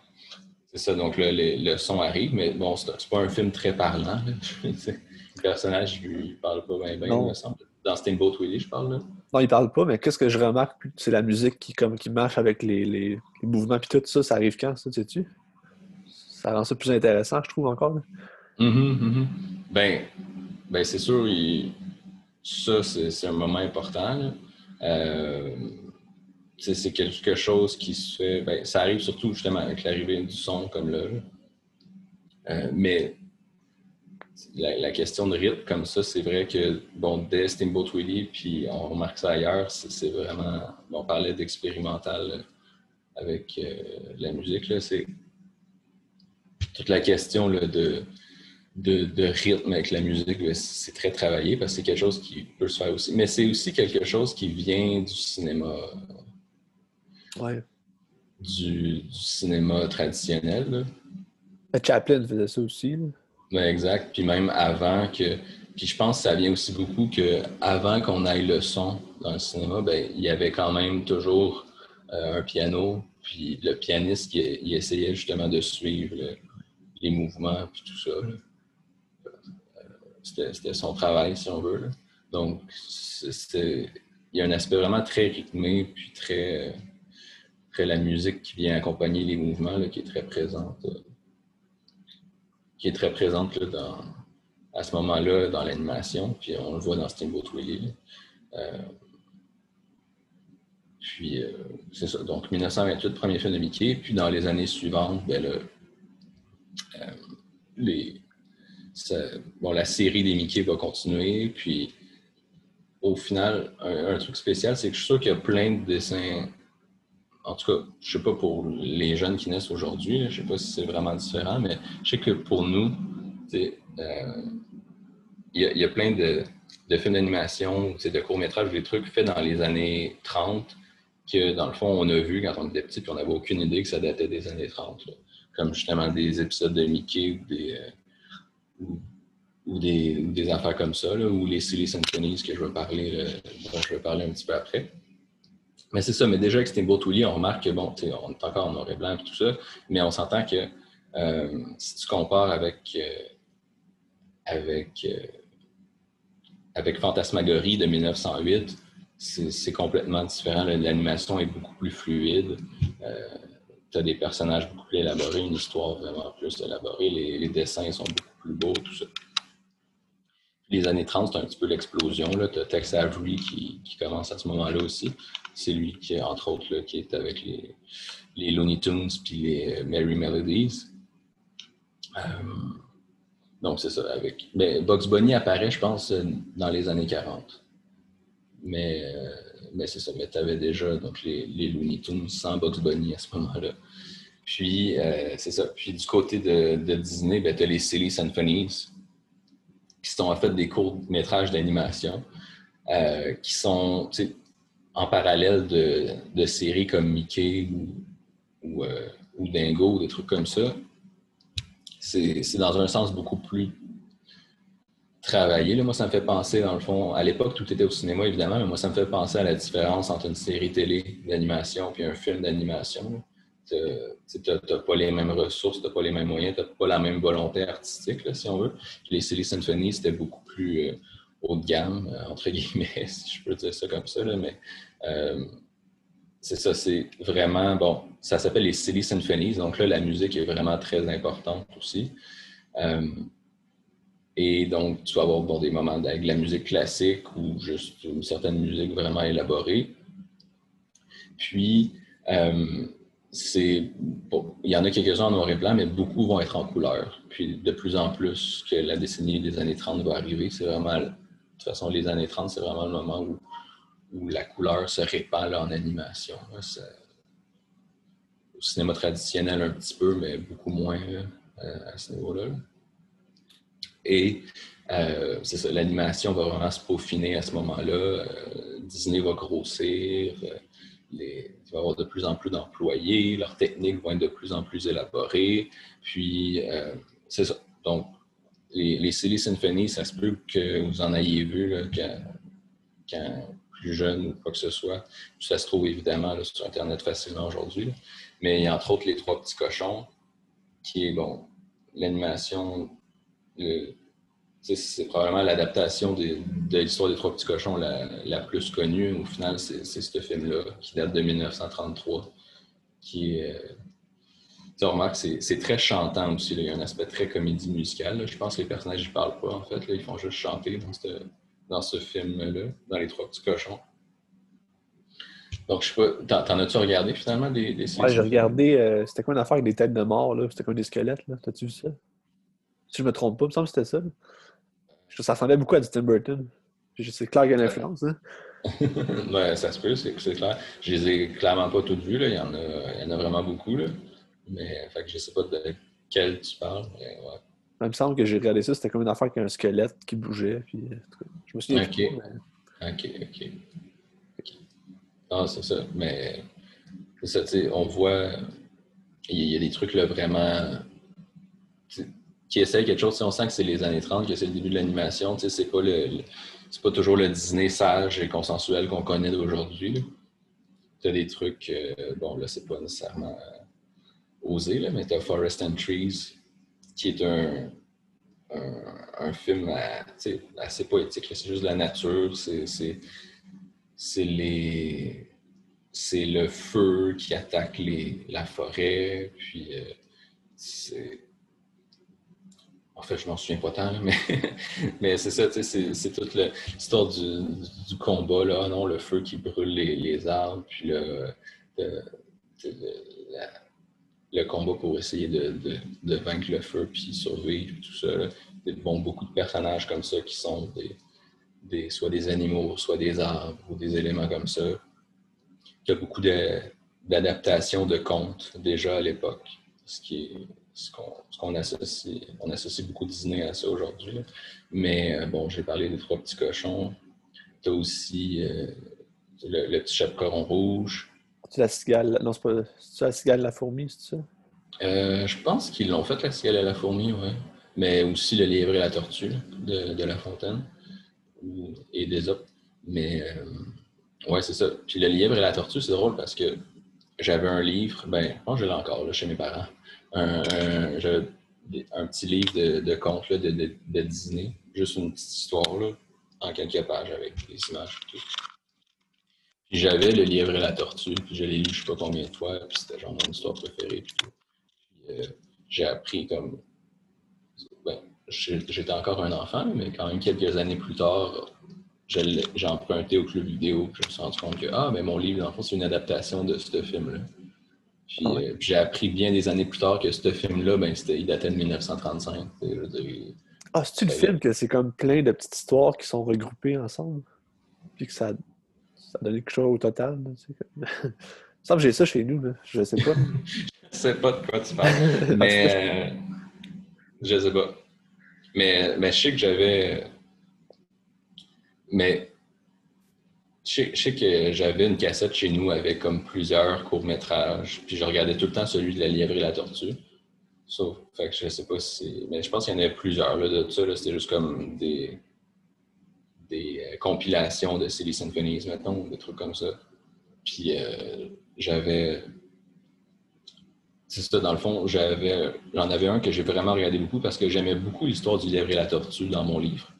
C'est ça, donc là, le, son arrive, mais bon, c'est pas un film très parlant. le personnage, lui, parle pas bien, bien, il me semble. Dans Steamboat Willie, je parle là. Non, il parle pas, mais qu'est-ce que je remarque, c'est la musique qui, comme, qui marche avec les, les, mouvements, puis tout ça, ça arrive quand, ça, sais-tu? Ça rend ça plus intéressant, je trouve, encore. Mm-hmm, mm-hmm. Ben, ben c'est sûr, il, ça, c'est un moment important. Euh, c'est quelque chose qui se fait. Ben, ça arrive surtout justement avec l'arrivée du son comme là. Euh, mais la, question de rythme comme ça, c'est vrai que bon, dès Steamboat Willie, puis on remarque ça ailleurs, c'est vraiment. On parlait d'expérimental avec euh, la musique. C'est toute la question là, de de, rythme avec la musique, ben, c'est très travaillé parce que c'est quelque chose qui peut se faire aussi. Mais c'est aussi quelque chose qui vient du cinéma. Ouais. Du, cinéma traditionnel. Chaplin faisait ça aussi. exact. Puis même avant que. Puis je pense que ça vient aussi beaucoup que avant qu'on aille le son dans le cinéma, ben, il y avait quand même toujours euh, un piano. Puis le pianiste, il, essayait justement de suivre les mouvements puis tout ça. C'était son travail, si on veut. Donc, il y a un aspect vraiment très rythmé, puis très, très la musique qui vient accompagner les mouvements, qui est très présente. Euh, qui est très présente dans, à ce moment-là dans l'animation, puis on le voit dans Steamboat Willie. Euh, puis, euh, c'est ça. Donc, 1928, premier film de Mickey. Puis, dans les années suivantes, ben, les, bon, la série des Mickey va continuer. Puis, au final, un, truc spécial, c'est que je suis sûr qu'il y a plein de dessins. En tout cas, je sais pas pour les jeunes qui naissent aujourd'hui, je sais pas si c'est vraiment différent, mais je sais que pour nous, euh, il y, y, a plein de, de films d'animation, de courts-métrages, des trucs faits dans les années 30 que, dans le fond, on a vu quand on était petit, puis on n'avait aucune idée que ça datait des années 30. Comme justement des épisodes de Mickey ou des, euh, ou, des, affaires comme ça, ou les Silly Symphonies que je vais parler, euh, dont je vais parler un petit peu après. Mais c'est ça, mais déjà avec Steamboat on remarque que, bon, on est encore en noir et blanc et tout ça, mais on s'entend que euh, si tu compares avec, euh, avec, avec Fantasmagorie de 1908, c'est complètement différent. L'animation est beaucoup plus fluide. Tu as des personnages beaucoup plus élaborés, une histoire vraiment plus élaborée. Les, dessins sont beaucoup plus beau, tout ça. Les années 30, c'est un petit peu l'explosion. Tu as Tex Avery qui, commence à ce moment-là aussi. C'est lui qui, entre autres, qui est avec les, les Looney Tunes puis les euh, Merry Melodies. Euh, donc, c'est ça. Avec... Ben, Bugs Bunny apparaît, je pense, euh, dans les années 40. Mais, mais c'est ça. Mais tu avais déjà donc, les, Looney Tunes sans Bugs Bunny à ce moment-là. Puis, euh, c'est ça. Puis, du côté de, Disney, ben, tu as les Silly Symphonies, qui sont en fait des courts-métrages d'animation, euh, qui sont en parallèle de, séries comme Mickey ou, euh, ou, des trucs comme ça. C'est dans un sens beaucoup plus travailler. Là, moi, ça me fait penser, dans le fond, à l'époque, tout était au cinéma, évidemment, mais moi, ça me fait penser à la différence entre une série télé d'animation et un film d'animation. Tu n'as pas les mêmes ressources, tu n'as pas les mêmes moyens, tu n'as pas la même volonté artistique, si on veut. les Silly Symphony, c'était beaucoup plus euh, haut de gamme, euh, entre guillemets, si je peux dire ça comme ça, mais euh, c'est ça, c'est vraiment, bon, ça s'appelle les Silly Symphonies, donc là, la musique est vraiment très importante aussi. Et donc, tu vas avoir des moments avec de la musique classique ou juste une certaine musique vraiment élaborée. Puis, euh, c'est il y en a quelques-uns en noir et blanc, mais beaucoup vont être en couleur. Puis, de plus en plus que la décennie des années 30 va arriver, c'est vraiment, de toute façon, les années 30, c'est vraiment le moment où, où la couleur se répand en animation. au cinéma traditionnel, un petit peu, mais beaucoup moins à ce niveau-là. Et euh, c'est ça, l'animation va vraiment se peaufiner à ce moment-là. Euh, Disney va grossir, euh, il va y avoir de plus en plus d'employés, leurs techniques vont être de plus en plus élaborées. Puis, c'est ça. Donc, les, les Silly Symphony, ça se peut que vous en ayez vu là, quand, plus jeune ou quoi que ce soit. Ça se trouve évidemment sur Internet facilement aujourd'hui. Mais il y a entre autres les trois petits cochons, qui est bon, l'animation c'est probablement l'adaptation de, l'histoire des Trois Petits Cochons la, plus connue. Au final, c'est ce film-là qui date de 1933. Qui est. Euh, tu remarques, c'est très chantant aussi. Il y a un aspect très comédie musicale. Je pense que les personnages ne parlent pas, en fait. Ils font juste chanter dans, ce film-là, dans Les Trois Petits Cochons. Donc, je sais pas, t'en as-tu regardé finalement des, des Ouais, j'ai regardé. Euh, c'était quoi une affaire avec des têtes de mort, là? C'était quoi des squelettes, là? T'as-tu vu ça? Si je me trompe pas, il me semble que c'était ça. Ça ressemblait beaucoup à du Tim Burton. C'est clair qu'il y a une influence. Hein? ouais, ça se peut, c'est clair. Je les ai clairement pas toutes vues. Là. Il, y en a, il y en a vraiment beaucoup. Là. Mais fait que je sais pas de quel tu parles. Mais ouais. Il me semble que j'ai regardé ça, c'était comme une affaire avec un squelette qui bougeait. Puis, je me suis dit. Ok, ok, ok. Non, c'est ça. Mais ça, tu sais, on voit. Il y a des trucs là vraiment qui essaie quelque chose. Si on sent que c'est les années 30, que c'est le début de l'animation, c'est pas le, c'est pas toujours le Disney sage et consensuel qu'on connaît d'aujourd'hui. Tu as des trucs, euh, bon là, c'est pas nécessairement euh, osé, mais tu as Forest and Trees, qui est un, un, film assez poétique. C'est juste la nature, c'est les. C'est le feu qui attaque les, la forêt, puis euh, c'est je m'en souviens pas tant, mais, mais c'est ça, c'est toute l'histoire du, combat, là. non, le feu qui brûle les, arbres, puis le, combat pour essayer de, de, vaincre le feu, puis survivre, tout ça. Beaucoup de personnages comme ça qui sont des, des, soit des animaux, soit des arbres, ou des éléments comme ça. Il y a beaucoup d'adaptations de contes déjà à l'époque, ce qui ce qu'on associe. On associe beaucoup Disney à ça aujourd'hui. Mais euh, bon, j'ai parlé des trois petits cochons. Tu as aussi euh, le, petit chaperon rouge. C'est la cigale. Non, c'est pas. la cigale la fourmi, c'est ça? Euh, je pense qu'ils l'ont fait, la cigale et la fourmi, oui. Mais aussi le lièvre et la tortue de, La Fontaine et des autres. Mais ouais, c'est ça. Puis le lièvre et la tortue, c'est drôle parce que j'avais un livre, ben, je je l'ai encore là, chez mes parents un, un, petit livre de, de contes de, de, Disney, juste une petite histoire là, en quelques pages avec des images. Puis j'avais le lièvre et la tortue, puis je l'ai lu je sais pas combien de fois, puis c'était genre mon histoire préférée. Puis. Euh, j'ai appris comme. Ben, j'étais encore un enfant, mais quand même quelques années plus tard, j'ai emprunté au club vidéo, puis je me suis rendu compte que ah, mais mon livre, fait, c'est une adaptation de ce film-là. Ah euh, puis, j'ai appris bien des années plus tard que ce film-là, ben, il datait de 1935. ah, c'est-tu le film que c'est comme plein de petites histoires qui sont regroupées ensemble? Puis que ça, ça donne quelque chose au total? Il semble que j'ai ça chez nous, là. je sais pas. je sais pas de quoi tu parles. mais euh, je sais pas. Mais, mais je sais que j'avais. Mais je sais, que j'avais une cassette chez nous avec comme plusieurs courts-métrages, puis je regardais tout le temps celui de La lièvre et la tortue. Sauf, que je sais pas si. Mais je pense qu'il y en avait plusieurs là, de ça. C'était juste comme des, des euh, compilations de Silly Symphonies, mettons, des trucs comme ça. Puis euh, j'avais. C'est ça, dans le fond, j'avais, j'en avais un que j'ai vraiment regardé beaucoup parce que j'aimais beaucoup l'histoire du lièvre et la tortue dans mon livre.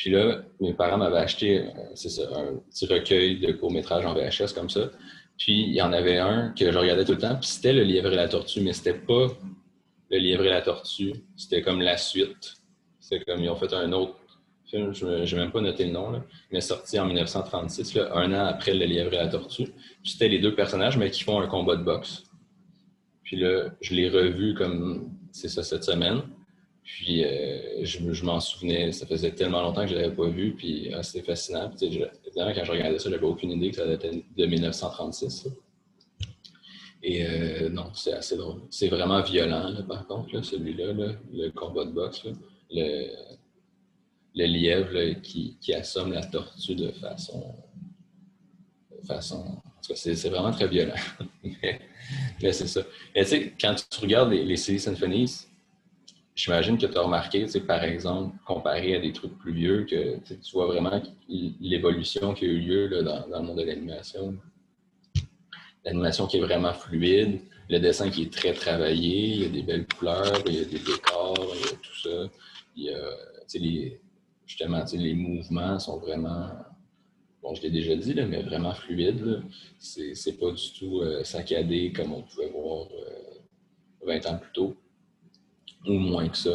Puis là, mes parents m'avaient acheté, euh, ça, un petit recueil de courts-métrages en VHS comme ça. Puis il y en avait un que je regardais tout le temps, puis c'était le lièvre et la tortue, mais c'était pas le lièvre et la tortue, c'était comme la suite. C'est comme ils ont fait un autre film, je n'ai même pas noté le nom, mais sorti en 1936, un an après Le Lièvre et la Tortue. C'était les deux personnages, mais qui font un combat de boxe. Puis là, je l'ai revu comme, c'est ça, cette semaine. Puis euh, je, m'en souvenais, ça faisait tellement longtemps que je ne l'avais pas vu, puis ah, c'était fascinant. Puis, évidemment, quand je regardais ça, je n'avais aucune idée que ça datait de 1936. Et euh, non, c'est assez drôle. C'est vraiment violent, par contre, celui-là, le combat de boxe. Le, lièvre qui, assomme la tortue de façon. De façon c'est, vraiment très violent. mais, c'est ça. Mais tu sais, quand tu regardes les, les Symphonies, j'imagine que tu as remarqué, par exemple, comparé à des trucs plus vieux, que tu vois vraiment l'évolution qui a eu lieu dans, le monde de l'animation. L'animation qui est vraiment fluide, le dessin qui est très travaillé, il y a des belles couleurs, il y a des décors, il y a tout ça. Il y a, les, justement, les mouvements sont vraiment, bon, je l'ai déjà dit, là, mais vraiment fluides. C'est pas du tout euh, saccadé comme on pouvait voir 20 euh, ans plus tôt, ou moins que ça.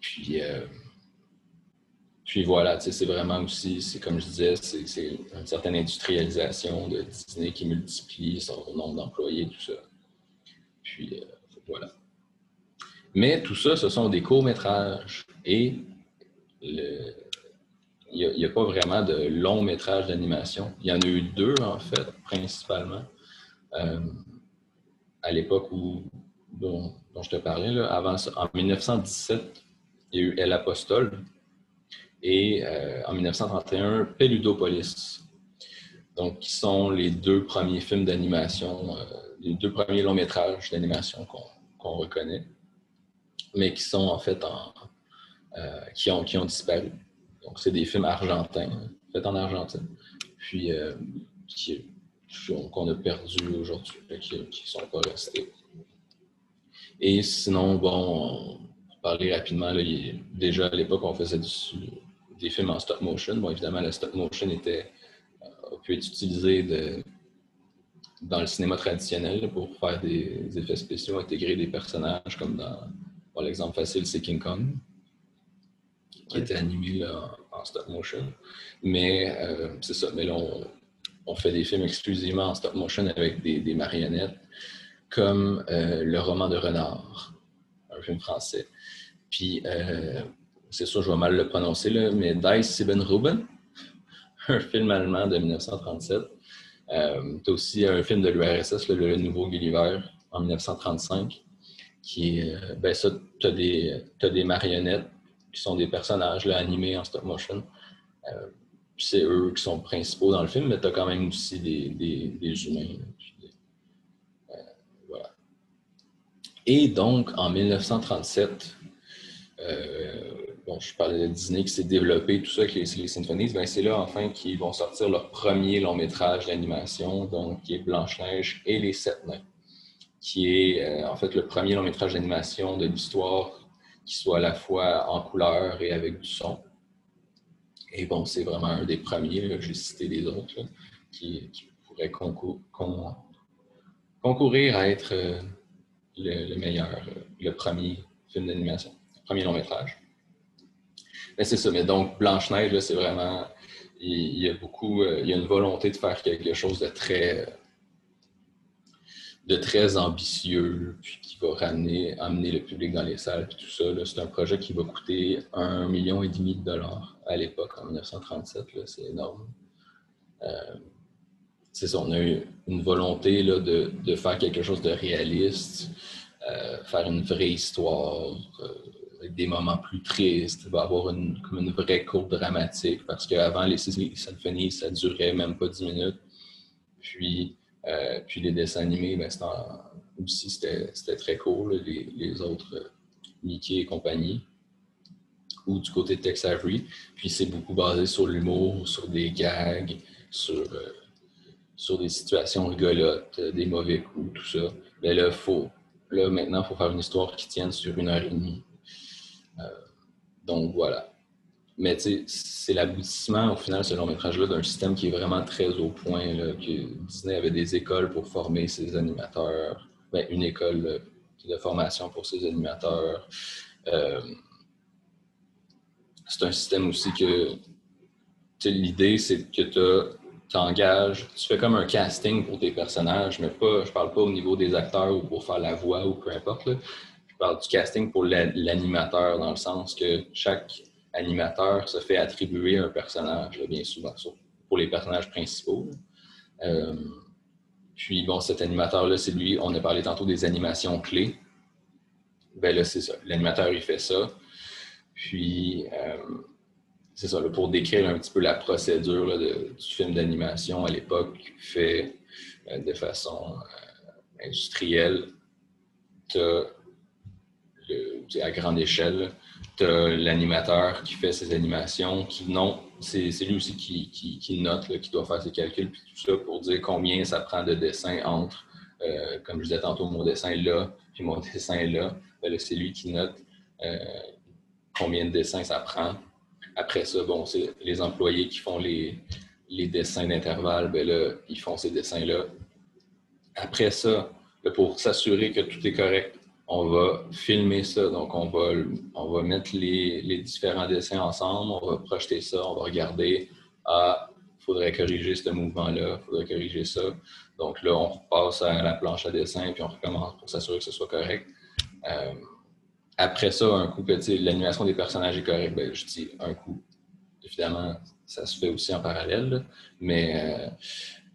Puis, euh, puis voilà, c'est vraiment aussi, c'est comme je disais, c'est une certaine industrialisation de Disney qui multiplie son nombre d'employés, tout ça. Puis voilà. Mais tout ça, ce sont des courts-métrages. Et il n'y a, pas vraiment de long métrage d'animation. Il y en a eu deux, en fait, principalement. Euh, à l'époque où dont, je te parlais, avant en 1917, il y a eu El Apostole et euh, en 1931, Peludopolis. Donc, qui sont les deux premiers films d'animation, euh, les deux premiers longs métrages d'animation qu'on reconnaît, mais qui sont en fait en, euh, qui, ont, qui ont disparu. Donc, c'est des films argentins, faits en Argentine, puis qu'on a perdu aujourd'hui, qui ne sont pas restés. Et sinon, bon, pour parler rapidement, déjà à l'époque, on faisait des films en stop motion. Bon, évidemment, le stop motion était, euh, a pu être utilisé de, dans le cinéma traditionnel pour faire des effets spéciaux, intégrer des personnages, comme dans, l'exemple facile, c'est King Kong qui était animé en, stop motion. Mais euh, c'est ça. Mais là, on, fait des films exclusivement en stop motion avec des, marionnettes, comme euh, Le roman de Renard, un film français. Puis, euh, c'est sûr, je vais mal le prononcer, là, mais Dice Siebenruben, un film allemand de 1937. tu as aussi un film de l'URSS, le, Nouveau Gulliver, en 1935, qui est, ben ça, tu as, des marionnettes qui sont des personnages animés en stop motion. Euh, c'est eux qui sont principaux dans le film, mais tu as quand même aussi des, des, humains. Euh, voilà. Et donc, en 1937, euh, bon, je parlais de Disney qui s'est développé, tout ça avec les, symphonies, ben c'est là enfin qu'ils vont sortir leur premier long métrage d'animation, donc qui est Blanche-Neige et les Sept Nains, qui est en fait le premier long métrage d'animation de l'histoire qui soit à la fois en couleur et avec du son. Et bon, c'est vraiment un des premiers, j'ai cité les autres, qui, pourraient concourir à être euh, le, meilleur, euh, le premier film d'animation, le premier long métrage. Mais c'est ça, mais donc Blanche-Neige, c'est vraiment, il, y a beaucoup, euh, il y a une volonté de faire quelque chose de très de très ambitieux, puis qui va ramener, amener le public dans les salles, puis tout ça. C'est un projet qui va coûter un million et demi de dollars à l'époque, en 1937. C'est énorme. Euh, c'est ça, on a une volonté là, de, de, faire quelque chose de réaliste, euh, faire une vraie histoire, euh, avec des moments plus tristes, va avoir une, comme une vraie courbe dramatique, parce qu'avant, les symphonies, ça durait même pas 10 minutes. Puis, euh, puis les dessins animés, ben, aussi, c'était très cool, les, autres Mickey et compagnie ou du côté de Tex Avery. Puis c'est beaucoup basé sur l'humour, sur des gags, sur, sur des situations rigolotes, des mauvais coups, tout ça. Mais là, faut, là maintenant, il faut faire une histoire qui tienne sur une heure et demie. donc voilà. Mais c'est l'aboutissement, au final, ce long métrage-là, d'un système qui est vraiment très au point. que Disney avait des écoles pour former ses animateurs, ben, une école de formation pour ses animateurs. Euh, c'est un système aussi que l'idée, c'est que tu tu fais comme un casting pour tes personnages, mais pas, je parle pas au niveau des acteurs ou pour faire la voix ou peu importe. Je parle du casting pour l'animateur, dans le sens que chaque animateur se fait attribuer un personnage, bien souvent, pour les personnages principaux. Euh, puis, bon, cet animateur-là, c'est lui, on a parlé tantôt des animations clés. Ben là, c'est ça. L'animateur, il fait ça. Puis, euh, c'est ça, pour décrire un petit peu la procédure du film d'animation à l'époque, fait euh, de façon industrielle, à grande échelle, tu as l'animateur qui fait ses animations, qui non, c'est lui aussi qui, note, qui doit faire ses calculs, puis tout ça pour dire combien ça prend de dessin entre, euh, comme je disais tantôt, mon dessin là, puis mon dessin est là. Ben c'est lui qui note euh, combien de dessins ça prend. Après ça, bon, c'est les employés qui font les, les dessins d'intervalle, ben là, ils font ces dessins-là. Après ça, pour s'assurer que tout est correct, on va filmer ça. Donc, on va, on va mettre les, différents dessins ensemble, on va projeter ça, on va regarder. Ah, il faudrait corriger ce mouvement-là, il faudrait corriger ça. Donc là, on repasse à la planche à dessin, puis on recommence pour s'assurer que ce soit correct. Euh, après ça, un coup l'animation des personnages est correcte, ben, je dis un coup. Évidemment, ça se fait aussi en parallèle, mais euh,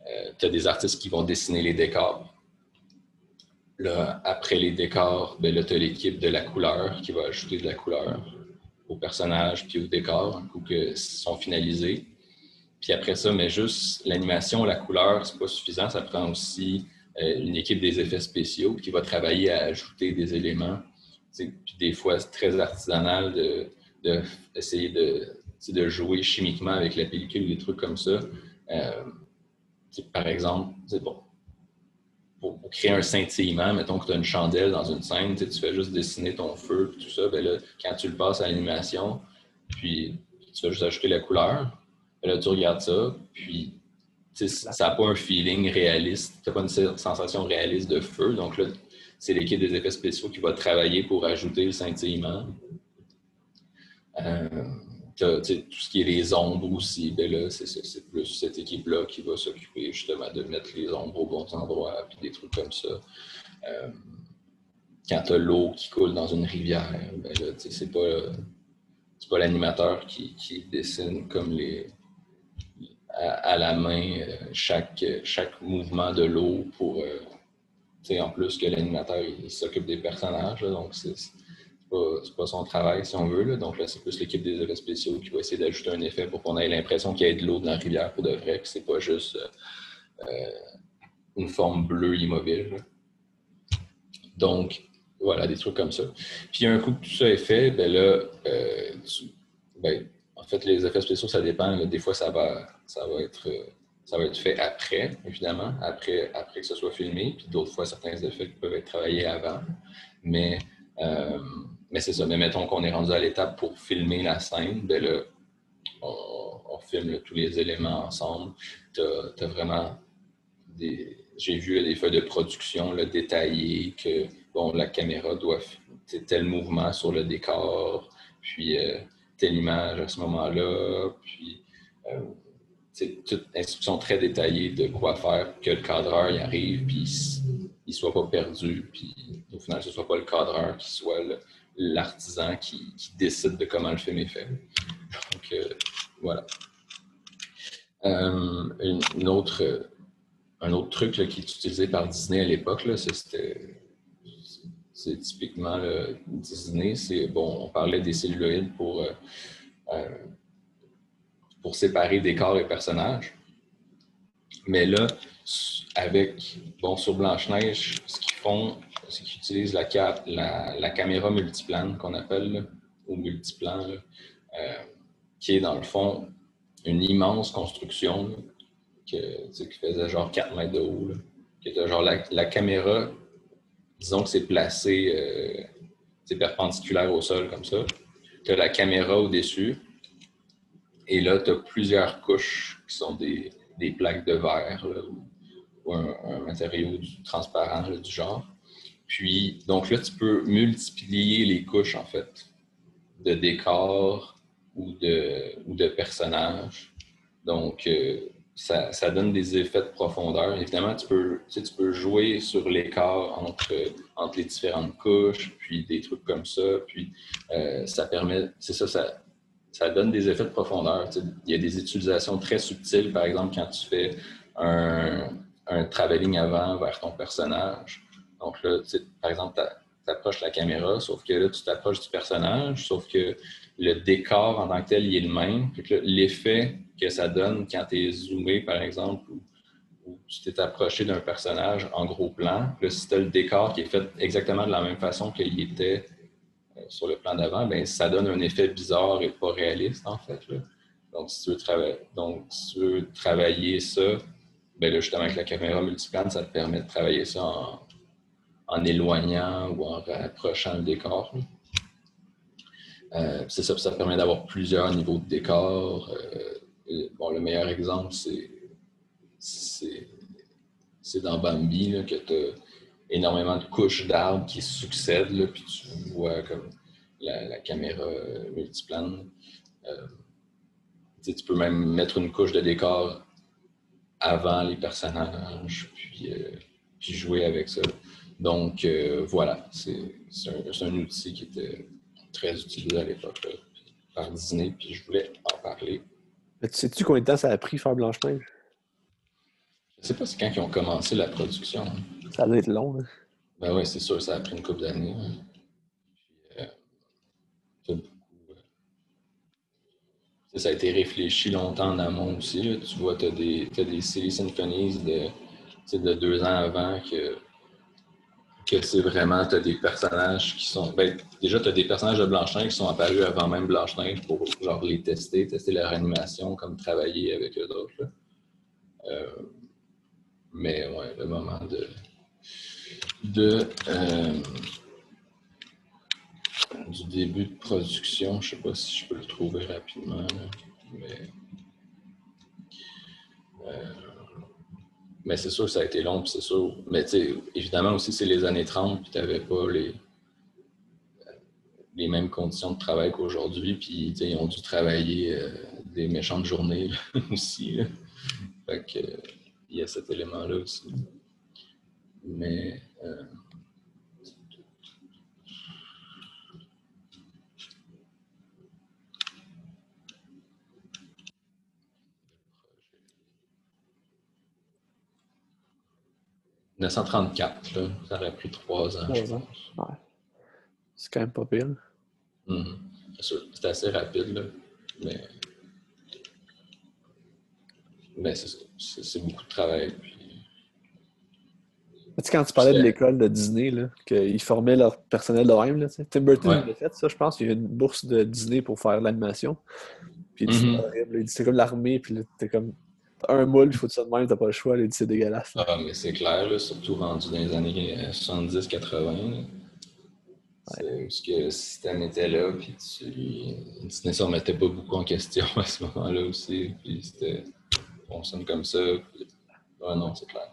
euh, tu as des artistes qui vont dessiner les décors Là, après les décors, ben tu as l'équipe de la couleur qui va ajouter de la couleur aux personnages puis aux décors, un coup que sont finalisés. Puis après ça, mais juste l'animation, la couleur, c'est pas suffisant. Ça prend aussi euh, une équipe des effets spéciaux qui va travailler à ajouter des éléments. Puis des fois, c'est très artisanal de, de essayer de, de jouer chimiquement avec la pellicule, des trucs comme ça. Euh, par exemple, c'est bon, pour, créer un scintillement, mettons que tu as une chandelle dans une scène, tu fais juste dessiner ton feu et tout ça, ben là, quand tu le passes à l'animation, puis tu vas juste ajouter la couleur, ben là, tu regardes ça, puis ça n'a pas un feeling réaliste, tu n'as pas une sensation réaliste de feu. Donc là, c'est l'équipe des effets spéciaux qui va travailler pour ajouter le scintillement. Euh, tout ce qui est les ombres aussi, ben c'est plus cette équipe-là qui va s'occuper justement de mettre les ombres aux bons endroits, puis des trucs comme ça. Euh, quand tu as l'eau qui coule dans une rivière, ben là, c'est pas, pas l'animateur qui, dessine comme les à, la main euh, chaque, chaque mouvement de l'eau pour en plus que l'animateur il, s'occupe des personnages. donc c'est c'est pas son travail, si on veut. Donc là, c'est plus l'équipe des effets spéciaux qui va essayer d'ajouter un effet pour qu'on ait l'impression qu'il y a de l'eau dans la rivière pour de vrai, que c'est pas juste euh, euh, une forme bleue immobile. Donc, voilà, des trucs comme ça. Puis un coup que tout ça est fait, ben là, euh, ben, en fait, les effets spéciaux, ça dépend. Des fois, ça va, ça va être ça va être fait après, évidemment, après, après que ce soit filmé. Puis d'autres fois, certains effets peuvent être travaillés avant. Mais mais c'est ça. Mais mettons qu'on est rendu à l'étape pour filmer la scène, ben là, on, filme tous les éléments ensemble. Tu as, vraiment des. J'ai vu des feuilles de production détaillées que bon, la caméra doit tel mouvement sur le décor, puis euh, telle image à ce moment-là, puis euh, c'est toute instruction très détaillée de quoi faire, que le cadreur y arrive, puis il ne soit pas perdu, puis au final, ce ne soit pas le cadreur qui soit l'artisan qui, décide de comment le film est fait. Donc, euh, voilà. Euh, autre, un autre truc qui est utilisé par Disney à l'époque, c'est typiquement le Disney, c'est bon, on parlait des celluloïdes pour, euh, pour séparer décors et personnages. Mais là, avec bon, sur Blanche-Neige, ce qu'ils fond, c'est qu'ils utilisent la, caméra multiplane qu'on appelle, ou multiplan, euh, qui est dans le fond une immense construction qui faisait genre 4 mètres de haut. qui était genre la, caméra, disons que c'est placé c'est euh, perpendiculaire au sol comme ça. Tu as la caméra au-dessus. Et là, tu as plusieurs couches qui sont des, plaques de verre ou, un, matériau transparent du genre. Puis, donc là, tu peux multiplier les couches, en fait, de décors ou de, ou de personnages. Donc, euh, ça, ça, donne des effets de profondeur. Évidemment, tu peux, tu peux jouer sur l'écart entre, entre les différentes couches, puis des trucs comme ça. Puis, euh, ça permet, c'est ça, ça, ça donne des effets de profondeur. Il y a des utilisations très subtiles, par exemple, quand tu fais un, un travelling avant vers ton personnage. Donc là, par exemple, tu approches la caméra, sauf que là, tu t'approches du personnage, sauf que le décor en tant que tel, il est le même. L'effet que ça donne quand tu es zoomé, par exemple, ou, tu t'es approché d'un personnage en gros plan, là, si tu as le décor qui est fait exactement de la même façon qu'il était sur le plan d'avant, ben, ça donne un effet bizarre et pas réaliste, en fait. Donc, si tu veux, travailler ça, ben justement, avec la caméra multiplane, ça te permet de travailler ça en, éloignant ou en rapprochant le décor. Euh, c'est ça, ça permet d'avoir plusieurs niveaux de décor. Euh, bon, le meilleur exemple, c'est, dans Bambi que tu as énormément de couches d'arbres qui succèdent, puis tu vois comme la, caméra multiplane. Euh, tu peux même mettre une couche de décor avant les personnages, puis, puis jouer avec ça. Donc, euh, voilà, c'est un, outil qui était très utilisé à l'époque par Disney, puis je voulais en parler. Mais tu sais-tu combien de temps ça a pris faire Blanche-Neige? Je sais pas c'est quand ils ont commencé la production. Ça doit être long. Là. Ben oui, c'est sûr, ça a pris une couple d'années. Euh, euh, ça a été réfléchi longtemps en amont aussi. Tu vois, tu as des, as des Silly Symphonies de, de deux ans avant que que c'est vraiment, tu as des personnages qui sont. Ben, déjà, tu as des personnages de Blanche-Neige qui sont apparus avant même Blanche-Neige pour genre les tester, tester leur animation, comme travailler avec eux autres. Euh, mais ouais, le moment de. Euh, du début de production, je sais pas si je peux le trouver rapidement, mais. Euh, mais c'est sûr que ça a été long, c'est sûr. Mais évidemment aussi, c'est les années 30, puis tu n'avais pas les, les mêmes conditions de travail qu'aujourd'hui, puis ils ont dû travailler euh, des méchantes journées aussi. Fait il y a cet élément-là aussi. Mais. Euh, 1934, là, ça aurait pris trois ans. Trois ans. Ouais. C'est quand même pas pire. Mm C'est assez rapide, là. Mais. Mais c'est beaucoup de travail. Puis... Tu sais, quand tu parlais de l'école de Disney, qu'ils formaient leur personnel de même, là, Tim Burton ouais. fait ça, je pense. Il y a une bourse de Disney pour faire l'animation. Puis il dit, mm-hmm. c'est comme l'armée, puis t'es comme un moule, il faut ça de même, t'as pas le choix, c'est dégueulasse. Ah, mais c'est clair, là, surtout rendu dans les années 70-80. Euh, parce que le système était là, puis tu... Disney s'en mettait pas beaucoup en question à ce moment-là aussi. Puis c'était. On sonne comme ça. Ah non, c'est clair.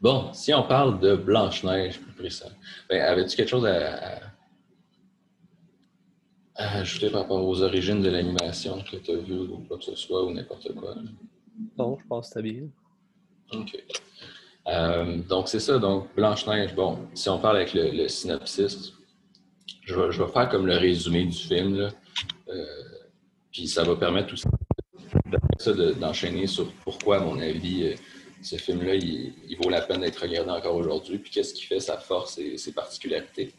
Bon, si on parle de Blanche-Neige plus précisément, ben, avais-tu quelque chose à, à ajouter par rapport aux origines de l'animation que tu as vu ou quoi que ce soit ou n'importe quoi? Non, je pense que bien. OK. Euh, donc, c'est ça. Donc, Blanche-Neige, bon, si on parle avec le, synopsis, je vais, faire comme le résumé du film. Là. Euh, puis ça va permettre aussi d'enchaîner sur pourquoi, à mon avis, euh, ce film-là, il, vaut la peine d'être regardé encore aujourd'hui, puis qu'est-ce qui fait sa force et ses particularités.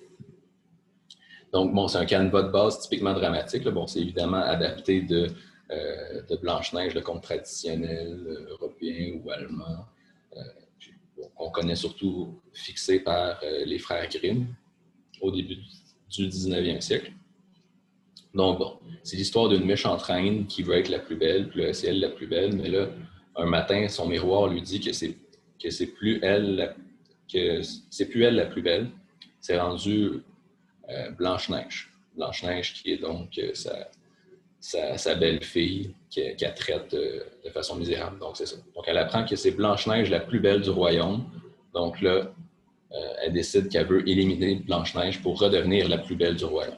Donc, bon, c'est un canevas de base typiquement dramatique. Bon, c'est évidemment adapté de, euh, Blanche-Neige, le conte traditionnel euh, européen ou allemand. Euh, qu'on connaît surtout fixé par euh, les frères Grimm au début du 19e siècle. Donc, bon, c'est l'histoire d'une méchante reine qui veut être la plus belle, puis c'est elle la plus belle, mais là, un matin, son miroir lui dit que c'est que plus elle que c'est plus elle la plus belle, c'est rendu euh, Blanche-Neige. Blanche-Neige qui est donc euh, sa, sa, belle-fille qu'elle traite de façon misérable. Donc, c'est ça. Donc, elle apprend que c'est Blanche-Neige la plus belle du royaume. Donc là, euh, elle décide qu'elle veut éliminer Blanche-Neige pour redevenir la plus belle du royaume.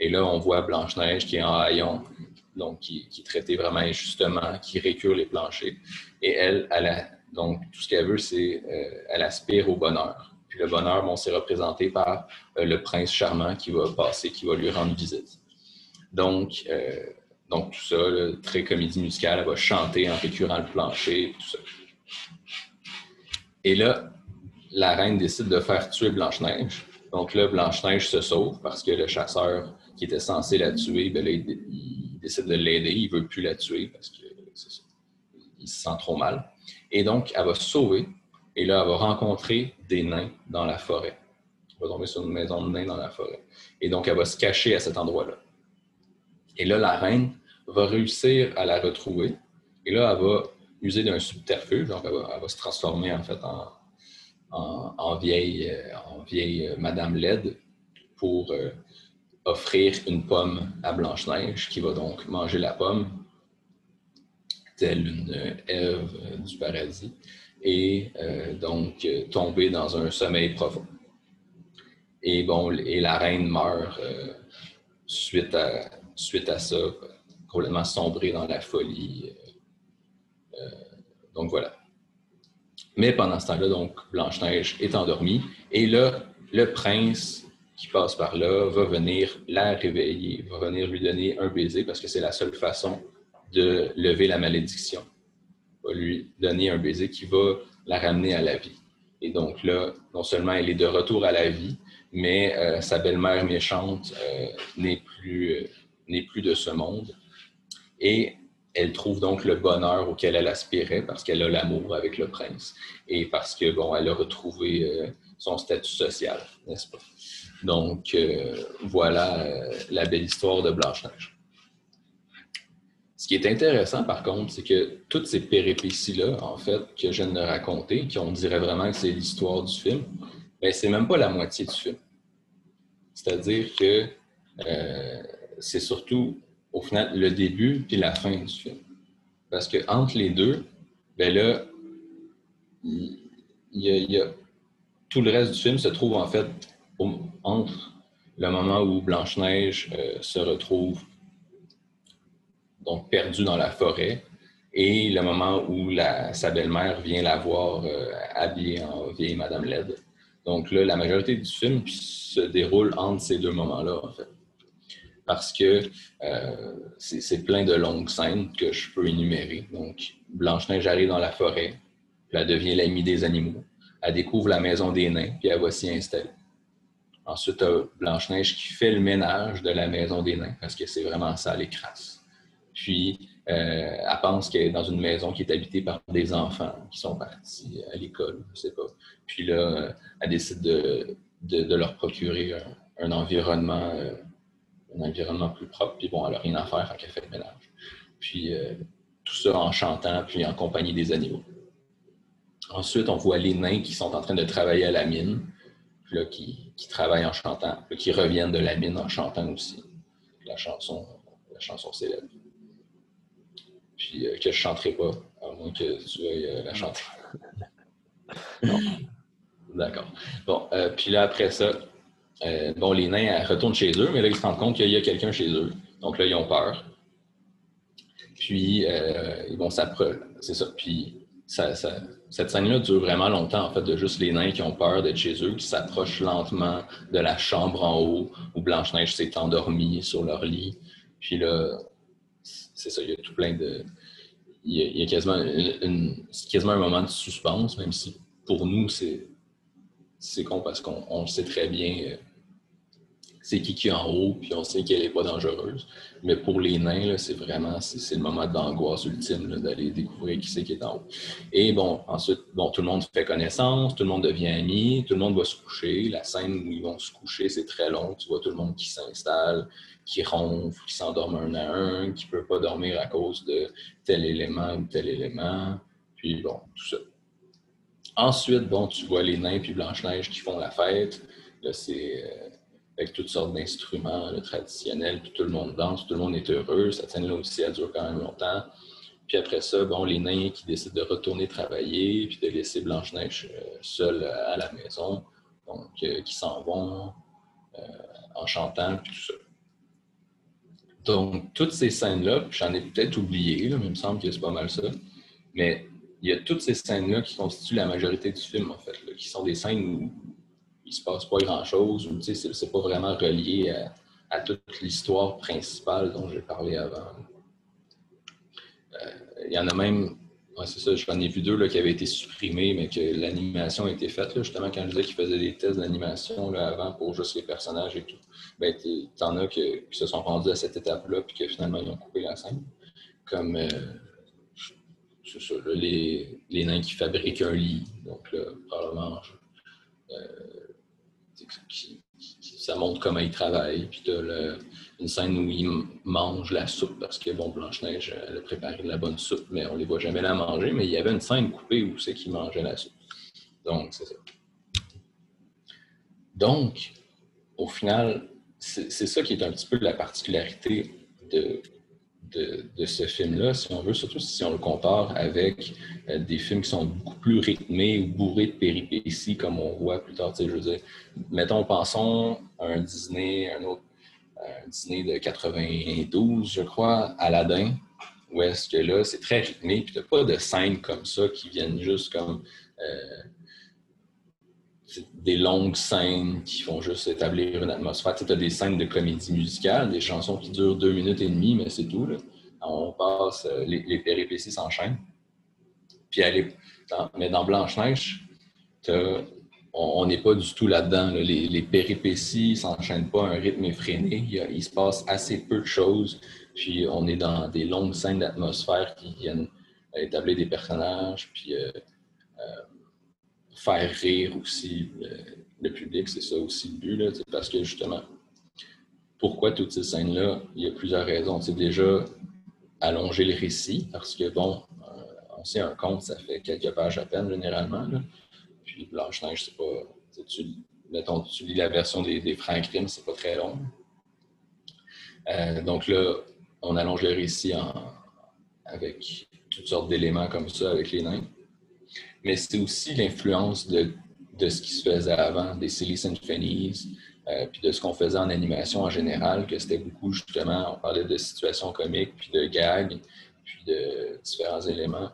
Et là, on voit Blanche-Neige qui est en haillon, donc qui, qui est traitée vraiment injustement, qui récure les planchers. Et elle, donc tout ce qu'elle veut, c'est elle aspire au bonheur. Puis le bonheur, bon, c'est représenté par euh, le prince charmant qui va passer, qui va lui rendre visite. Donc, euh, donc tout ça, très comédie musicale, elle va chanter en récurant le plancher, tout ça. Et là, la reine décide de faire tuer Blanche-Neige. Donc là, Blanche-Neige se sauve parce que le chasseur qui était censé la tuer, ben il, décide de l'aider. Il ne veut plus la tuer parce qu'il se sent trop mal. Et donc, elle va sauver et là, elle va rencontrer des nains dans la forêt. Elle va tomber sur une maison de nains dans la forêt. Et donc, elle va se cacher à cet endroit-là. Et là, la reine va réussir à la retrouver. Et là, elle va user d'un subterfuge. Donc, elle va, se transformer en fait en, vieille, en vieille euh, Madame Laide pour euh, offrir une pomme à Blanche-Neige qui va donc manger la pomme, telle une Ève du paradis et euh, donc euh, tomber dans un sommeil profond. Et bon, et la reine meurt euh, suite, à, suite à ça, complètement sombrée dans la folie. donc voilà. Mais pendant ce temps-là, donc Blanche-Neige est endormie et là, le prince qui passe par là va venir la réveiller, va venir lui donner un baiser parce que c'est la seule façon de lever la malédiction va lui donner un baiser qui va la ramener à la vie. Et donc là, non seulement elle est de retour à la vie, mais euh, sa belle-mère méchante euh, n'est plus, euh, plus de ce monde. Et elle trouve donc le bonheur auquel elle aspirait parce qu'elle a l'amour avec le prince et parce que bon, elle a retrouvé son statut social, n'est-ce pas? Donc voilà la belle histoire de Blanche-Neige. Ce qui est intéressant, par contre, c'est que toutes ces péripéties-là, en fait, que je viens de raconter, qu'on dirait vraiment que c'est l'histoire du film, bien, c'est même pas la moitié du film. C'est-à-dire que euh, c'est surtout, au final, le début puis la fin du film. Parce que entre les deux, ben là, il y, a, tout le reste du film se trouve en fait entre le moment où Blanche-Neige euh, se retrouve donc perdu dans la forêt, et le moment où sa belle-mère vient la voir euh, habillée en vieille Madame Led. Donc là, la majorité du film se déroule entre ces deux moments-là, en fait. Parce que euh, c'est plein de longues scènes que je peux énumérer. Donc, Blanche-Neige arrive dans la forêt, puis elle devient l'amie des animaux. Elle découvre la maison des nains, puis elle va s'y installer. Ensuite, Blanche-Neige qui fait le ménage de la maison des nains, parce que c'est vraiment ça, les crasses. Puis, euh, elle pense qu'elle est dans une maison qui est habitée par des enfants qui sont partis à l'école, je sais pas. Puis là, elle décide de, leur procurer un, environnement, euh, un environnement plus propre. Puis bon, elle n'a rien à faire quand elle fait le ménage. Puis euh, tout ça en chantant, puis en compagnie des animaux. Ensuite, on voit les nains qui sont en train de travailler à la mine, puis là, qui, qui travaillent en chantant, puis qui reviennent de la mine en chantant aussi. La chanson, la chanson célèbre puis euh, que je ne chanterai pas, à moins que tu veuilles euh, la chanter. D'accord. Bon, euh, puis là, après ça, bon, les nains retournent chez eux, mais là, ils se rendent compte qu'il y a quelqu'un chez eux. Donc là, ils ont peur. Puis, ils vont s'approcher. C'est ça. Puis, cette scène-là dure vraiment longtemps, en fait, de juste les nains qui ont peur d'être chez eux, qui s'approchent lentement de la chambre en haut où Blanche-Neige s'est endormie sur leur lit. Puis là, c'est ça, il y a tout plein de. Il y a, quasiment, quasiment un moment de suspense, même si pour nous, c'est, con parce qu'on sait très bien euh, c'est qui qui est en haut, puis on sait qu'elle n'est pas dangereuse. Mais pour les nains, c'est vraiment c'est le moment d'angoisse ultime d'aller découvrir qui c'est qui est en haut. Et bon, ensuite, bon, tout le monde fait connaissance, tout le monde devient ami, tout le monde va se coucher. La scène où ils vont se coucher, c'est très long. Tu vois tout le monde qui s'installe, qui ronfle, qui s'endorme un à un, qui ne peut pas dormir à cause de tel élément ou tel élément. Puis bon, tout ça. Ensuite, bon, tu vois les nains puis Blanche-Neige qui font la fête. Là, c'est euh, avec toutes sortes d'instruments traditionnels, puis tout le monde danse, tout le monde est heureux. Cette scène-là aussi, elle dure quand même longtemps. Puis après ça, bon, les nains qui décident de retourner travailler, puis de laisser Blanche-Neige euh, seule à la maison, donc euh, qui s'en vont en chantant, puis tout ça. Donc, toutes ces scènes-là, j'en ai peut-être oublié, mais il me semble que c'est pas mal ça, mais il y a toutes ces scènes-là qui constituent la majorité du film, en fait, qui sont des scènes où il se passe pas grand-chose, où c'est pas vraiment relié à, toute l'histoire principale dont j'ai parlé avant. Euh, il y en a même, c'est ça, j'en ai vu deux là, qui avaient été supprimés, mais que l'animation a été faite. justement, quand je disais qu'ils faisaient des tests d'animation avant pour juste les personnages et tout, ben, t'en as qui se sont rendus à cette étape-là, puis que finalement, ils ont coupé la scène. Comme. Euh, ça, les, les, nains qui fabriquent un lit. Donc, là, probablement, euh, ça montre comment ils travaillent. Puis, tu as une scène où ils mangent la soupe parce que, bon, Blanche-Neige, elle a préparé de la bonne soupe, mais on ne les voit jamais la manger. Mais il y avait une scène coupée où c'est qu'ils mangeaient la soupe. Donc, c'est ça. Donc, au final, c'est ça qui est un petit peu la particularité de, de, ce film-là, si on veut, surtout si on le compare avec euh, des films qui sont beaucoup plus rythmés ou bourrés de péripéties, comme on voit plus tard. Je veux dire, mettons, pensons à un Disney, un autre un Disney de 92, je crois, Aladdin, où est-ce que là, c'est très rythmé, puis tu pas de scènes comme ça qui viennent juste comme. Euh, des longues scènes qui font juste établir une atmosphère. Tu as des scènes de comédie musicale, des chansons qui durent deux minutes et demie, mais c'est tout. On passe, euh, les, péripéties s'enchaînent. Puis mais dans Blanche-Neige, on n'est pas du tout là-dedans. Les, péripéties ne s'enchaînent pas à un rythme effréné. Il, se passe assez peu de choses. Puis on est dans des longues scènes d'atmosphère qui viennent établir des personnages. Puis euh, faire rire aussi le, public, c'est ça aussi le but, là, parce que justement, pourquoi toutes ces scènes-là? Il y a plusieurs raisons. C'est déjà allonger le récit, parce que bon, euh, on sait un conte, ça fait quelques pages à peine généralement. Puis Blanche-Neige, c'est pas. Tu, tu lis la version des, c'est pas très long. Euh, donc là, on allonge le récit avec toutes sortes d'éléments comme ça avec les nains mais c'est aussi l'influence de, de, ce qui se faisait avant, des Silly Symphonies, euh, puis de ce qu'on faisait en animation en général, que c'était beaucoup justement, on parlait de situations comiques, puis de gags, puis de différents éléments.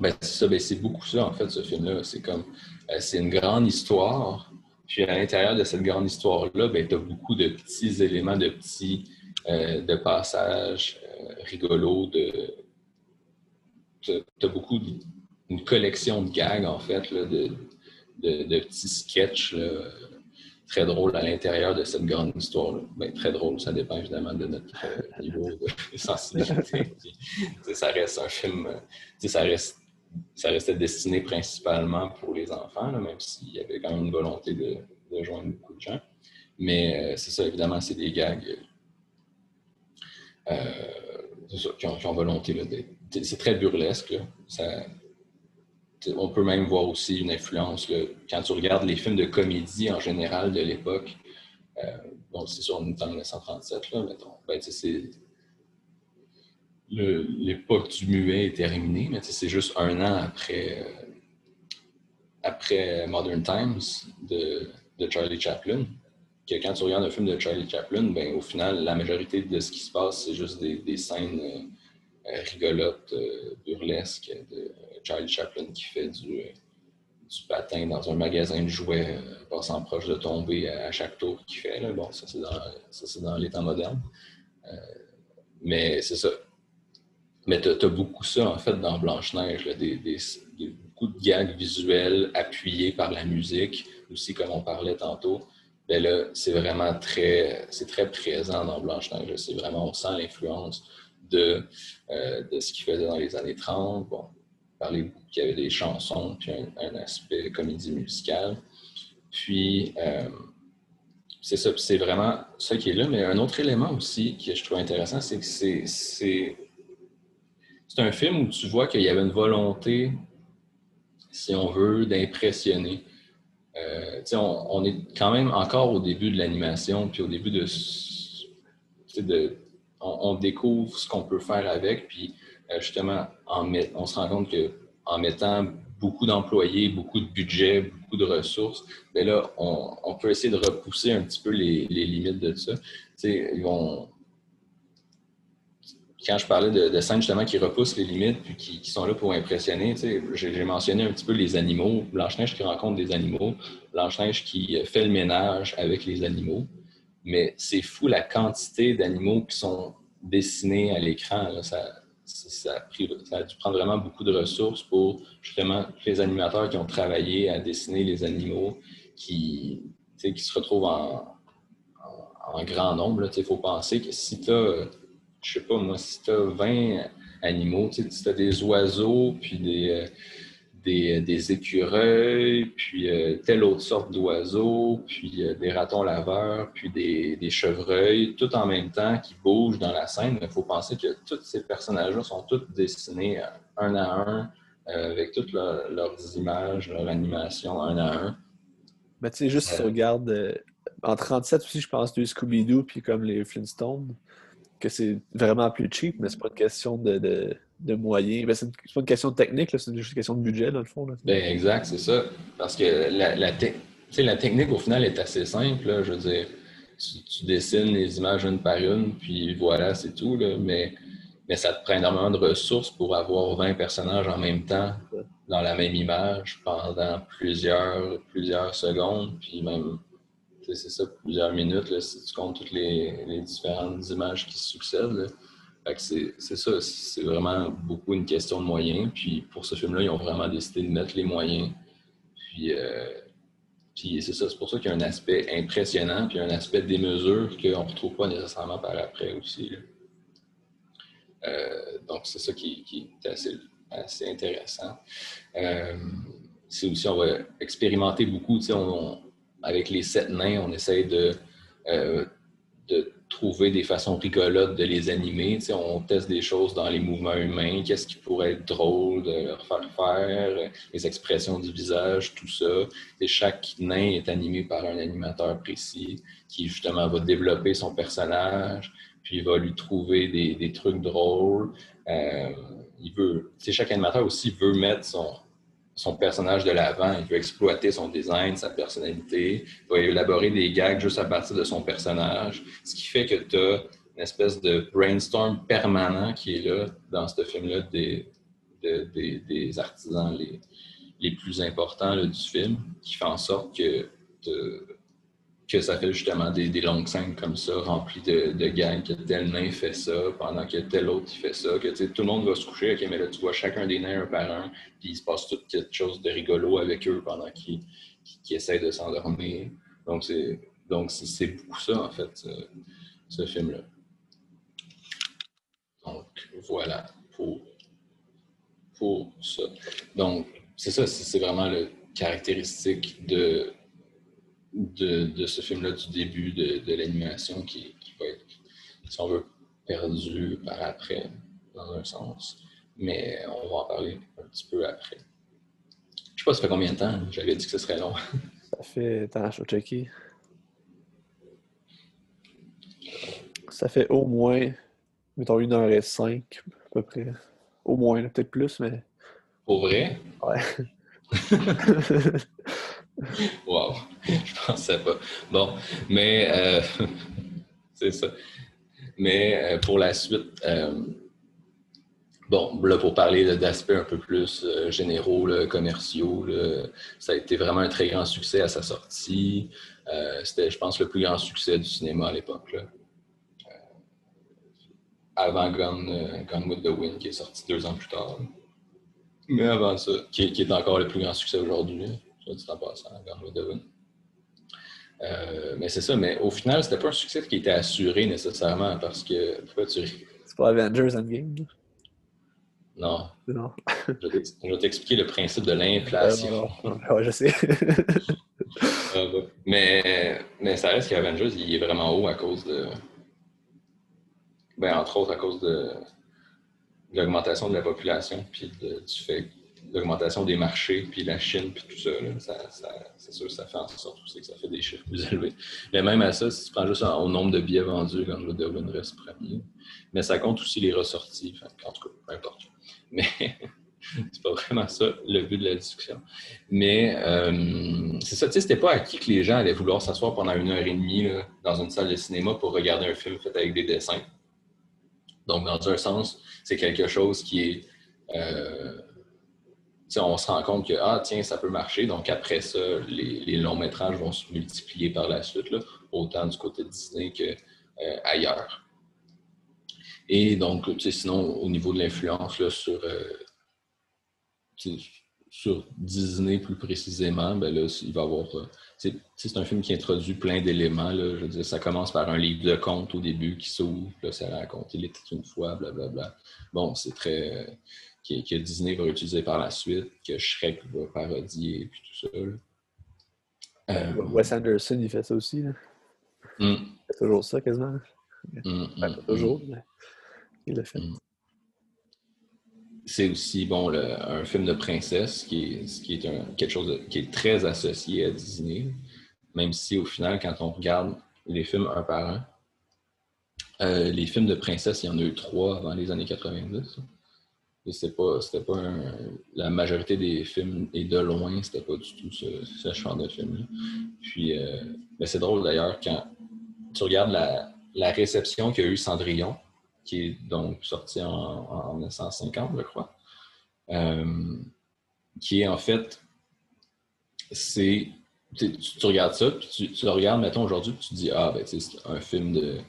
Ben, c'est ben, c'est beaucoup ça en fait, ce film-là. C'est comme, euh, c'est une grande histoire, puis à l'intérieur de cette grande histoire-là, ben, tu as beaucoup de petits éléments, de petits euh, de passages rigolos, de, tu as beaucoup une collection de gags, en fait, de, petits sketchs très drôles à l'intérieur de cette grande histoire. Ben, très drôle, ça dépend évidemment de notre euh, niveau de sensibilité. ça reste un film, ça, reste, ça restait destiné principalement pour les enfants, même s'il y avait quand même une volonté de, joindre beaucoup de gens. Mais euh, c'est ça, évidemment, c'est des gags euh, qui, ont, volonté. C'est très burlesque. Ça, on peut même voir aussi une influence quand tu regardes les films de comédie en général de l'époque. Euh, bon, c'est sur en 1937, là. Ben, l'époque du muet est terminée, mais c'est juste un an après, euh, après Modern Times de, Charlie Chaplin. Que quand tu regardes un film de Charlie Chaplin, ben, au final, la majorité de ce qui se passe, c'est juste des, scènes euh, rigolotes, burlesques Charlie Chaplin qui fait du, du patin dans un magasin de jouets, euh, passant proche de tomber à, chaque tour qu'il fait. Bon, ça, c'est dans, dans les temps modernes. Euh, mais c'est ça. Mais tu as, beaucoup ça, en fait, dans Blanche-Neige, des, beaucoup de gags visuels appuyés par la musique, aussi, comme on parlait tantôt. ben là, c'est vraiment très, très présent dans Blanche-Neige. C'est vraiment, on sent l'influence de, euh, de ce qu'il faisait dans les années 30. Bon, parler qu'il y avait des chansons, puis un, aspect comédie musicale. Puis, euh, c'est ça, c'est vraiment ça qui est là. Mais un autre élément aussi que je trouve intéressant, c'est que c'est, c'est, c'est un film où tu vois qu'il y avait une volonté, si on veut, d'impressionner. Euh, on, est quand même encore au début de l'animation, puis au début de. de on, découvre ce qu'on peut faire avec, puis justement, en on se rend compte qu'en mettant beaucoup d'employés, beaucoup de budget, beaucoup de ressources, bien là, on, peut essayer de repousser un petit peu les, limites de ça. Vont, quand je parlais de, scènes justement qui repoussent les limites puis qui, sont là pour impressionner, j'ai mentionné un petit peu les animaux, Blanche-Neige qui rencontre des animaux, Blanche-Neige qui fait le ménage avec les animaux. Mais c'est fou la quantité d'animaux qui sont dessinés à l'écran. Ça, ça, a dû prendre vraiment beaucoup de ressources pour justement les animateurs qui ont travaillé à dessiner les animaux qui, qui se retrouvent en, grand nombre. Il faut penser que si tu as je sais pas moi, si tu as 20 animaux, si tu as des oiseaux, puis des, euh, des, des écureuils, puis euh, telle autre sorte d'oiseaux, puis euh, des ratons laveurs, puis des, des, chevreuils, tout en même temps qui bougent dans la scène. Il faut penser que tous ces personnages-là sont tous dessinés un à un, avec toutes leurs images, leur animation un à un. Mais tu sais, juste si tu regardes, en 37 aussi, je pense, du Scooby-Doo, puis comme les Flintstones, que c'est vraiment plus cheap, mais c'est pas une question de, de, moyens. Ben, c'est pas une question de technique, c'est juste une question de budget, dans le fond. Ben, exact, c'est ça. Parce que la, technique, au final, est assez simple. Je veux dire, tu, dessines les images une par une, puis voilà, c'est tout. Mais, ça te prend énormément de ressources pour avoir 20 personnages en même temps dans la même image pendant plusieurs, plusieurs secondes, puis même c'est ça, plusieurs minutes, si tu comptes toutes les, différentes images qui succèdent. C'est ça, c'est vraiment beaucoup une question de moyens. Puis pour ce film-là, ils ont vraiment décidé de mettre les moyens. Puis, euh, c'est ça, c'est pour ça qu'il y a un aspect impressionnant, puis un aspect démesure qu'on ne retrouve pas nécessairement par après aussi. Euh, donc c'est ça qui, est assez, intéressant. Euh, c'est aussi, on va expérimenter beaucoup, avec les sept nains, on essaye de trouver des façons rigolotes de les animer. on teste des choses dans les mouvements humains, qu'est-ce qui pourrait être drôle de leur faire faire, les expressions du visage, tout ça. chaque nain est animé par un animateur précis qui justement va développer son personnage, puis il va lui trouver des, trucs drôles. Euh, il veut, chaque animateur aussi veut mettre son, son personnage de l'avant. Il veut exploiter son design, sa personnalité. Il va élaborer des gags juste à partir de son personnage. Ce qui fait que tu as une espèce de brainstorm permanent qui est là dans ce film-là des, des, artisans les, les plus importants du film, qui fait en sorte que que ça fait justement des, longues scènes comme ça, remplies de, de gags, que tel nain fait ça, pendant que tel autre fait ça, que tout le monde va se coucher, ok, mais là tu vois chacun des nains un par un, puis il se passe tout quelque chose de rigolo avec eux pendant qu'ils essayent de s'endormir. Donc c'est donc c'est beaucoup ça en fait, ce, film-là. Donc voilà pour, pour ça. Donc c'est ça, c'est vraiment le caractéristique de de, ce film-là du début de, l'animation qui, va être, si on veut, perdu par après, dans un sens. Mais on va en parler un petit peu après. Je sais pas, ça fait combien de temps? J'avais dit que ce serait long. Ça fait. Attends, je vais checker. Ça fait au moins, mettons, une heure et cinq, à peu près. Au moins, peut-être plus, mais. Pour vrai? Ouais. wow, je pensais pas. Bon, mais euh, c'est ça. Mais euh, pour la suite, euh, bon, là, pour parler d'aspects un peu plus généraux, commerciaux, ça a été vraiment un très grand succès à sa sortie. C'était, je pense, le plus grand succès du cinéma à l'époque. avant Gone, Gone, with the Wind, qui est sorti deux ans plus tard. Mais avant ça, qui, qui est encore le plus grand succès aujourd'hui soit dit en passant, Euh, mais c'est ça, mais au final, c'était pas un succès qui était assuré nécessairement parce que. Pourquoi tu C'est pas Avengers Endgame? Non. Non. je vais t'expliquer le principe de l'inflation. ouais, je sais. mais, mais ça reste qu'Avengers, il est vraiment haut à cause de. Ben, entre autres, à cause de, l'augmentation de la population, puis du fait l'augmentation des marchés, puis la Chine, puis tout ça, c'est sûr que ça fait en sorte aussi que ça fait des chiffres plus élevés. Mais même à ça, si tu prends juste au nombre de billets vendus, quand le Dublin reste premier, mais ça compte aussi les ressorties, en tout cas, peu importe. Mais c'est pas vraiment ça le but de la discussion. Mais euh, c'est ça, tu sais, c'était pas acquis que les gens allaient vouloir s'asseoir pendant une heure et demie dans une salle de cinéma pour regarder un film fait avec des dessins. Donc, dans un sens, c'est quelque chose qui est. Euh, on se rend compte que, ah, tiens, ça peut marcher. Donc, après ça, les, longs métrages vont se multiplier par la suite, autant du côté de Disney qu'ailleurs. Euh, et donc, sinon, au niveau de l'influence sur, euh, sur Disney plus précisément, ben là, il va avoir. Euh, c'est un film qui introduit plein d'éléments. Je ça commence par un livre de contes au début qui s'ouvre, là, ça raconte il était une fois, blablabla. Bon, c'est très. Que, Disney va utiliser par la suite, que Shrek va parodier, puis tout ça. Euh, Wes Anderson, il fait ça aussi. Là. Hmm. Il fait toujours ça quasiment. Hmm, pas hmm, toujours, mais il le fait c'est aussi bon un film de princesse qui est, qui est un, quelque chose qui est très associé à Disney, même si au final, quand on regarde les films un par un, euh, les films de princesse, il y en a eu trois avant les années 90. C'était pas, pas la majorité des films, et de loin, c'était pas du tout ce, genre de film-là. Puis, euh, c'est drôle d'ailleurs, quand tu regardes la, réception qu'a eu Cendrillon, qui est donc sorti en, 1950, je crois. Euh, qui est en fait, c'est. Tu, regardes ça, puis tu, le regardes, mettons, aujourd'hui, puis tu dis, ah, ben, c'est un film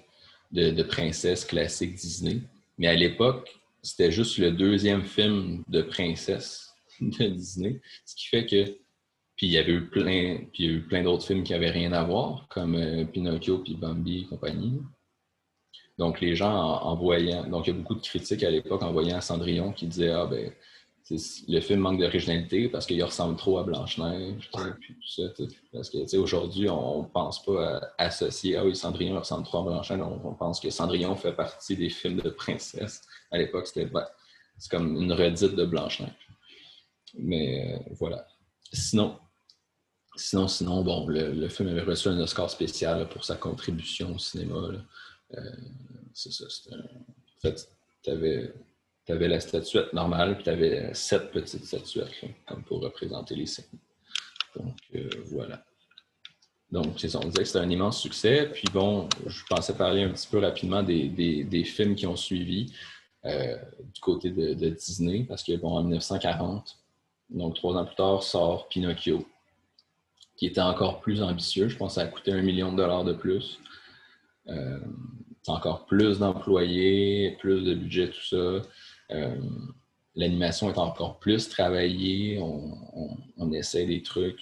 de, princesse classique Disney. Mais à l'époque, c'était juste le deuxième film de princesse de Disney. Ce qui fait que. Puis il y avait eu plein, puis il y a eu plein d'autres films qui n'avaient rien à voir, comme euh, Pinocchio, puis Bambi et compagnie. Donc, les gens, en, voyant, donc il y a beaucoup de critiques à l'époque en voyant Cendrillon qui disaient Ah, ben, le film manque d'originalité parce qu'il ressemble trop à Blanche-Neige. Parce que, aujourd'hui, on pense pas à associer Ah oui, Cendrillon ressemble trop à Blanche-Neige. On, pense que Cendrillon fait partie des films de princesse. À l'époque, c'était c'est comme une redite de Blanche-Neige. Mais euh, voilà. Sinon, sinon, sinon, bon, le, film avait reçu un Oscar spécial pour sa contribution au cinéma. Euh, c'est ça. En fait, tu avais, la statuette normale, puis tu avais sept petites statuettes, comme pour représenter les signes. Donc, euh, voilà. Donc, c'est ça, on disait que c'était un immense succès. Puis bon, je pensais parler un petit peu rapidement des, films qui ont suivi euh, du côté de, Disney, parce que bon, en 1940, donc trois ans plus tard, sort Pinocchio, qui était encore plus ambitieux. Je pense que ça a coûté un million de dollars de plus. Euh, encore plus d'employés, plus de budget, tout ça. Euh, l'animation est encore plus travaillée. On, essaie des trucs.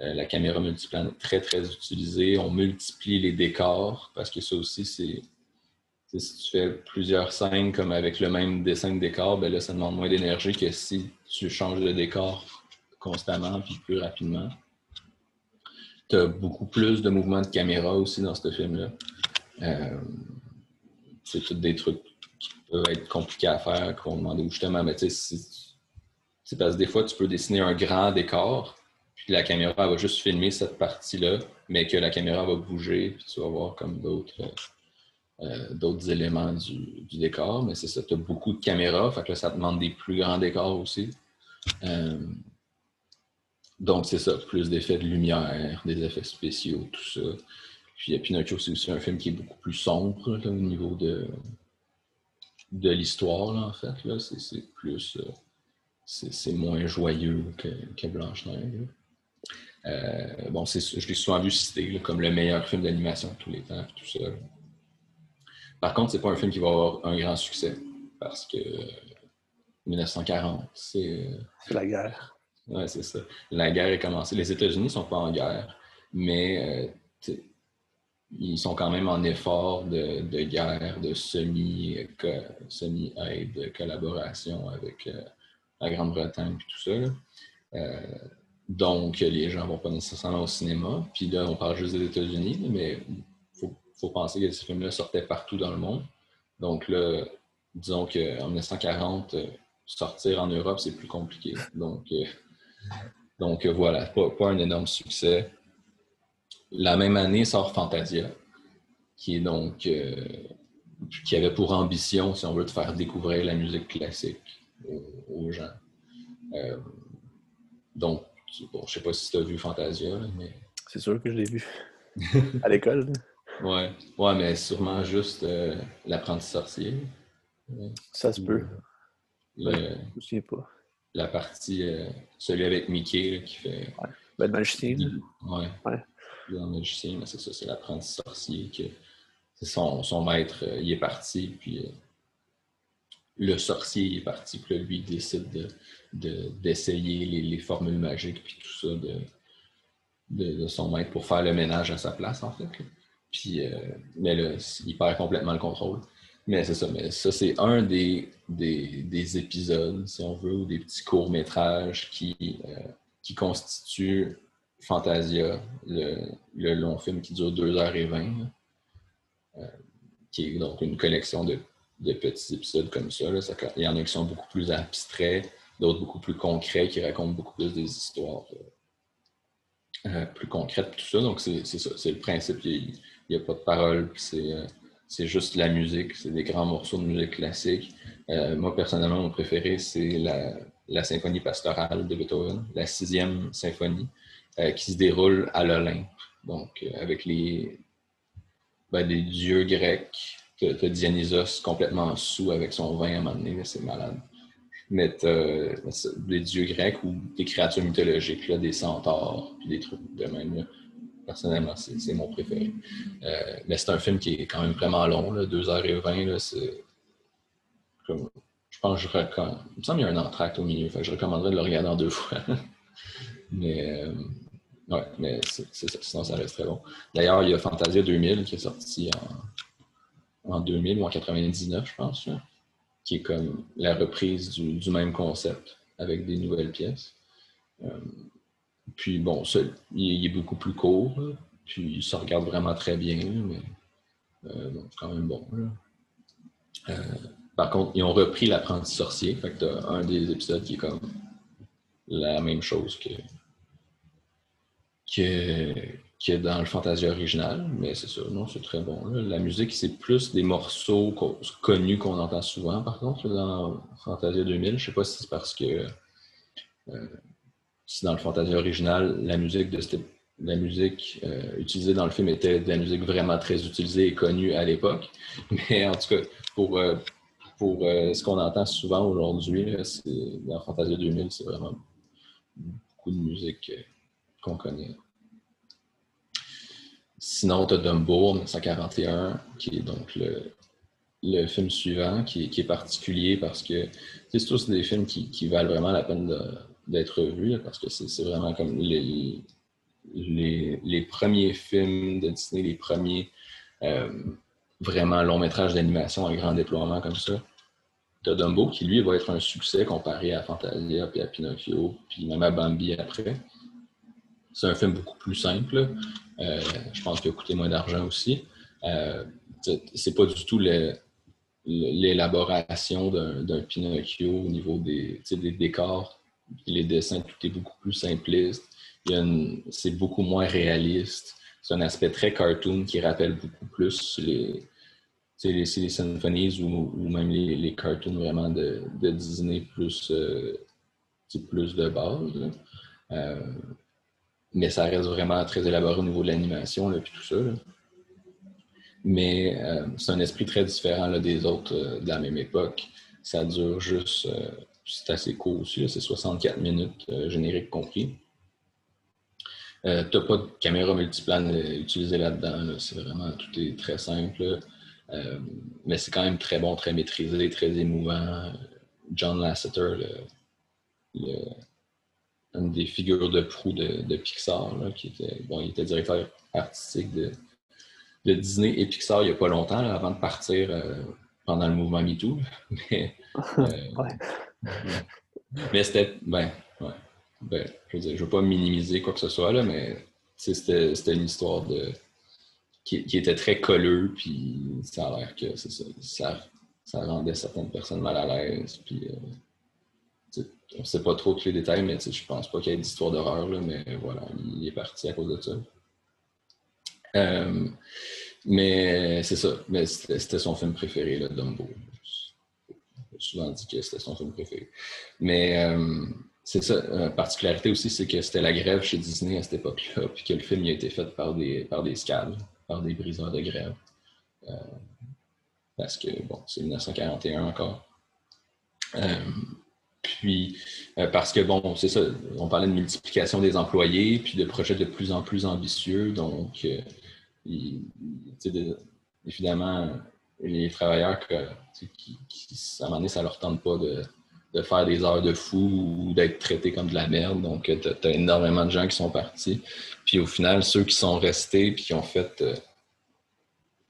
Euh, la caméra multiplane est très, très utilisée. On multiplie les décors parce que ça aussi, c'est. Si tu fais plusieurs scènes comme avec le même dessin de décor, ben là, ça demande moins d'énergie que si tu changes de décor constamment puis plus rapidement. Tu as beaucoup plus de mouvements de caméra aussi dans ce film-là. Euh, c'est tous des trucs peuvent être compliqués à faire, qu'on demande justement, mais tu sais, c'est parce que des fois, tu peux dessiner un grand décor, puis la caméra va juste filmer cette partie-là, mais que la caméra va bouger, puis tu vas voir comme d'autres euh, d'autres éléments du, décor. Mais c'est ça, tu as beaucoup de caméras, fait que là, ça demande des plus grands décors aussi. Euh, donc, c'est ça, plus d'effets de lumière, des effets spéciaux, tout ça. Puis Pinocchio, c'est aussi un film qui est beaucoup plus sombre au niveau de, de l'histoire, en fait. Là. C'est, plus. Euh, c'est, moins joyeux que, Blanche-Neige. Euh, bon, je l'ai souvent vu cité comme le meilleur film d'animation de tous les temps, tout ça. Par contre, c'est pas un film qui va avoir un grand succès parce que 1940, c'est. Euh, c'est la guerre. Ouais, c'est ça. La guerre est commencée. Les États-Unis sont pas en guerre, mais ils sont quand même en effort de, guerre, de semi, semi aide, de collaboration avec la Grande-Bretagne et tout ça. donc, les gens ne vont pas nécessairement au cinéma. Puis là, on parle juste des États-Unis, mais il faut, penser que ces films-là sortaient partout dans le monde. Donc là, disons qu'en 1940, euh, sortir en Europe, c'est plus compliqué. Donc, euh, euh, voilà, pas, un énorme succès. La même année sort Fantasia, qui est donc qui avait pour ambition, si on veut, de faire découvrir la musique classique aux, gens. donc, bon, je sais pas si tu as vu Fantasia, mais. C'est sûr que je l'ai vu. à l'école. Ouais. ouais, mais sûrement juste l'apprenti sorcier. Ça se peut. Le, je ne pas. La partie, euh, celui avec Mickey qui fait. Ouais. Ben, le magicien. Ouais. ouais. Magicien, c'est ça, c'est l'apprenti sorcier. Que, son, son maître, euh, il est parti, puis euh, le sorcier est parti, puis lui, il décide d'essayer de, les, les, formules magiques, puis tout ça de, de, son maître pour faire le ménage à sa place, en fait. Puis, mais là, il perd complètement le contrôle. Mais c'est ça, mais ça, c'est un des, des, épisodes, si on veut, ou des petits courts-métrages qui, euh, qui constituent Fantasia, le, long film qui dure 2h20, euh, qui est donc une collection de, petits épisodes comme ça, Il y en a qui sont beaucoup plus abstraits, d'autres beaucoup plus concrets, qui racontent beaucoup plus des histoires euh, plus concrètes, tout ça. Donc, c'est ça, c'est le principe. Il n'y a, pas de parole, c'est c'est juste la musique, c'est des grands morceaux de musique classique. Euh, moi, personnellement, mon préféré, c'est la, symphonie pastorale de Beethoven, la sixième symphonie, euh, qui se déroule à l'Olympe. Donc, euh, avec les, ben, les dieux grecs, tu as Dionysos complètement sous avec son vin à un moment donné, c'est malade. Mais des dieux grecs ou des créatures mythologiques, là, des centaures, puis des trucs de même. Là personnellement, c'est mon préféré. Euh, mais c'est un film qui est quand même vraiment long, là, 2h20. c'est je pense que je recommande. Il me semble qu'il y a un entracte au milieu, fait je recommanderais de le regarder en deux fois. mais euh, ouais, mais c'est ça, sinon ça reste très bon. D'ailleurs, il y a Fantasia 2000 qui est sorti en, en 2000 ou en 99, je pense, qui est comme la reprise du, même concept avec des nouvelles pièces. Euh, puis bon, il, est beaucoup plus court, puis ça regarde vraiment très bien, mais euh, c'est quand même bon. Euh, par contre, ils ont repris l'apprenti sorcier, fait que t'as un des épisodes qui est comme la même chose que, que, dans le Fantasia original, mais c'est ça, non, c'est très bon. La musique, c'est plus des morceaux connus qu'on entend souvent, par contre, dans Fantasia 2000. Je sais pas si c'est parce que euh, si dans le Fantasia original, la musique de la musique euh, utilisée dans le film était de la musique vraiment très utilisée et connue à l'époque. Mais en tout cas, pour, euh, pour ce qu'on entend souvent aujourd'hui, dans Fantasia 2000, c'est vraiment beaucoup de musique qu'on connaît. Sinon, tu Dumbo 1941, qui est donc le, film suivant, qui, est particulier parce que c'est tous des films qui, valent vraiment la peine d'être vu, parce que c'est vraiment comme les, premiers films de Disney, les premiers euh, vraiment longs métrages d'animation à grand déploiement comme ça. T'as Dumbo qui, lui, va être un succès comparé à Fantasia, puis à Pinocchio, puis même à Bambi après. C'est un film beaucoup plus simple. Euh, je pense qu'il a coûté moins d'argent aussi. Euh, c'est pas du tout l'élaboration d'un Pinocchio au niveau des, des décors les dessins, tout est beaucoup plus simpliste. C'est beaucoup moins réaliste. C'est un aspect très cartoon qui rappelle beaucoup plus les, les, symphonies ou, même les, cartoons vraiment de, Disney plus, euh, plus de base. Euh, mais ça reste vraiment très élaboré au niveau de l'animation et tout ça. Mais euh, c'est un esprit très différent des autres de la même époque. Ça dure juste c'est assez court aussi, c'est 64 minutes, euh, générique compris. Euh, tu n'as pas de caméra multiplane euh, utilisée là-dedans. C'est vraiment, tout est très simple. mais c'est quand même très bon, très maîtrisé, très émouvant. John Lasseter, une des figures de proue de, Pixar, qui était, bon, il était directeur artistique de, de, Disney et Pixar il n'y a pas longtemps, avant de partir pendant le mouvement MeToo. Mais, mais c'était. Ben, ouais. Ben, je veux veux pas minimiser quoi que ce soit, là, mais c'était une histoire de. Qui, était très colleux, puis ça a l'air que ça, ça, rendait certaines personnes mal à l'aise. Puis, euh, on ne sait pas trop tous les détails, mais je pense pas qu'il y ait d'histoire d'horreur, mais voilà, il est parti à cause de ça. Euh, mais c'est ça, mais c'était son film préféré, là, Dumbo. J'ai souvent dit que c'était son film préféré. Mais euh, c'est ça. La particularité aussi, c'est que c'était la grève chez Disney à cette époque-là, puis que le film a été fait par des, par des scabs, par des briseurs de grève. Euh, parce que, bon, c'est 1941 encore. Euh, puis, euh, parce que, bon, c'est ça, on parlait de multiplication des employés, puis de projets de plus en plus ambitieux. Donc, évidemment, les travailleurs qui, à un moment donné, ça leur tente pas de de faire des heures de fou ou d'être traité comme de la merde. Donc, tu as, énormément de gens qui sont partis. Puis au final, ceux qui sont restés puis qui ont fait, euh,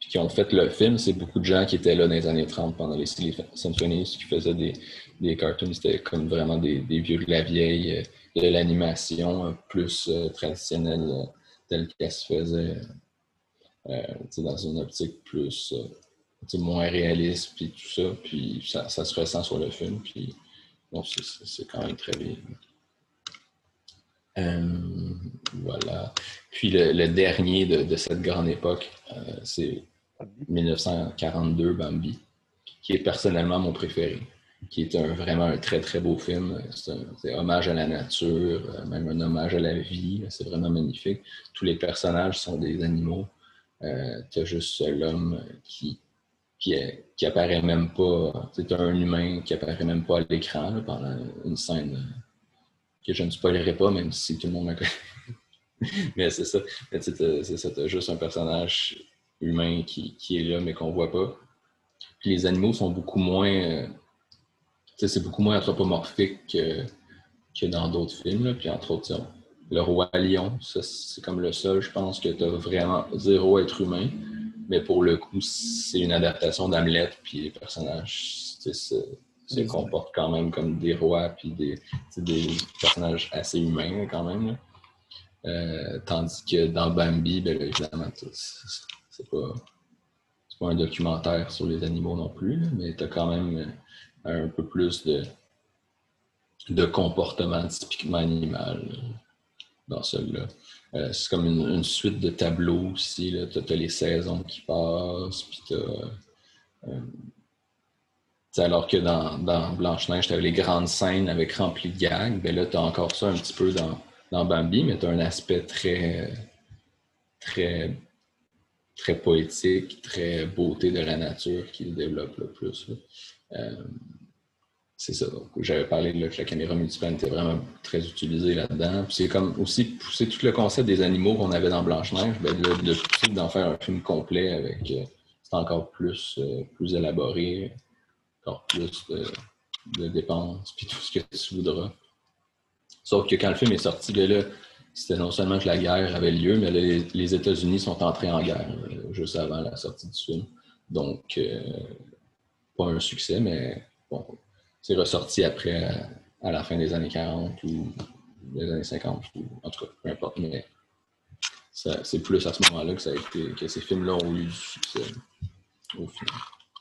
qui ont fait le film, c'est beaucoup de gens qui étaient là dans les années 30 pendant les Silly Symphonies, qui faisaient des, des cartoons. C'était comme vraiment des, vieux de la vieille, euh, de l'animation euh, plus traditionnelle telle qu'elle se faisait dans une optique plus moins réaliste, puis tout ça. Puis ça, se ressent sur le film. Puis c'est quand même très bien. Euh, voilà. Puis le, dernier de, cette grande époque, euh, c'est 1942, Bambi, qui est personnellement mon préféré, qui est un, vraiment un très très beau film. C'est hommage à la nature, euh, même un hommage à la vie. C'est vraiment magnifique. Tous les personnages sont des animaux. tu as juste l'homme qui qui, apparaît même pas. C'est un humain qui apparaît même pas à l'écran pendant une scène euh, que je ne spoilerai pas, même si tout le monde la connaît. mais c'est ça. C'est juste un personnage humain qui, qui est là, mais qu'on voit pas. Puis les animaux sont beaucoup moins. Euh, c'est beaucoup moins anthropomorphique que, que dans d'autres films. Puis entre autres, le roi lion, c'est comme le seul, je pense, que tu as vraiment zéro être humain. Mais pour le coup, c'est une adaptation d'Hamlet, puis les personnages se, comportent quand même comme des rois, puis des, des personnages assez humains quand même. Euh, tandis que dans Bambi, ben, évidemment, c'est pas, pas un documentaire sur les animaux non plus, mais tu as quand même un peu plus de, de comportement typiquement animal dans celui-là. Euh, c'est comme une, suite de tableaux aussi. Tu as, les saisons qui passent, puis euh, alors que dans, Blanche-Neige, tu avais les grandes scènes avec rempli de gags, ben là, tu as encore ça un petit peu dans, Bambi, mais tu as un aspect très, très, très poétique, très beauté de la nature qui se développe le plus. Euh, c'est ça. J'avais parlé là, que la caméra multiplane était vraiment très utilisée là-dedans. c'est comme aussi pousser tout le concept des animaux qu'on avait dans Blanche-Neige, ben, de, d'en faire un film complet avec. Euh, c'est encore plus, euh, plus élaboré, encore plus de, dépenses, puis tout ce que tu voudras. Sauf que quand le film est sorti, ben là, c'était non seulement que la guerre avait lieu, mais les, États-Unis sont entrés en guerre euh, juste avant la sortie du film. Donc, pas un succès, mais bon, c'est ressorti après, à la fin des années 40 ou des années 50, ou, en tout cas, peu importe, mais c'est plus à ce moment-là que, ça a été, que ces films-là ont eu du succès au final.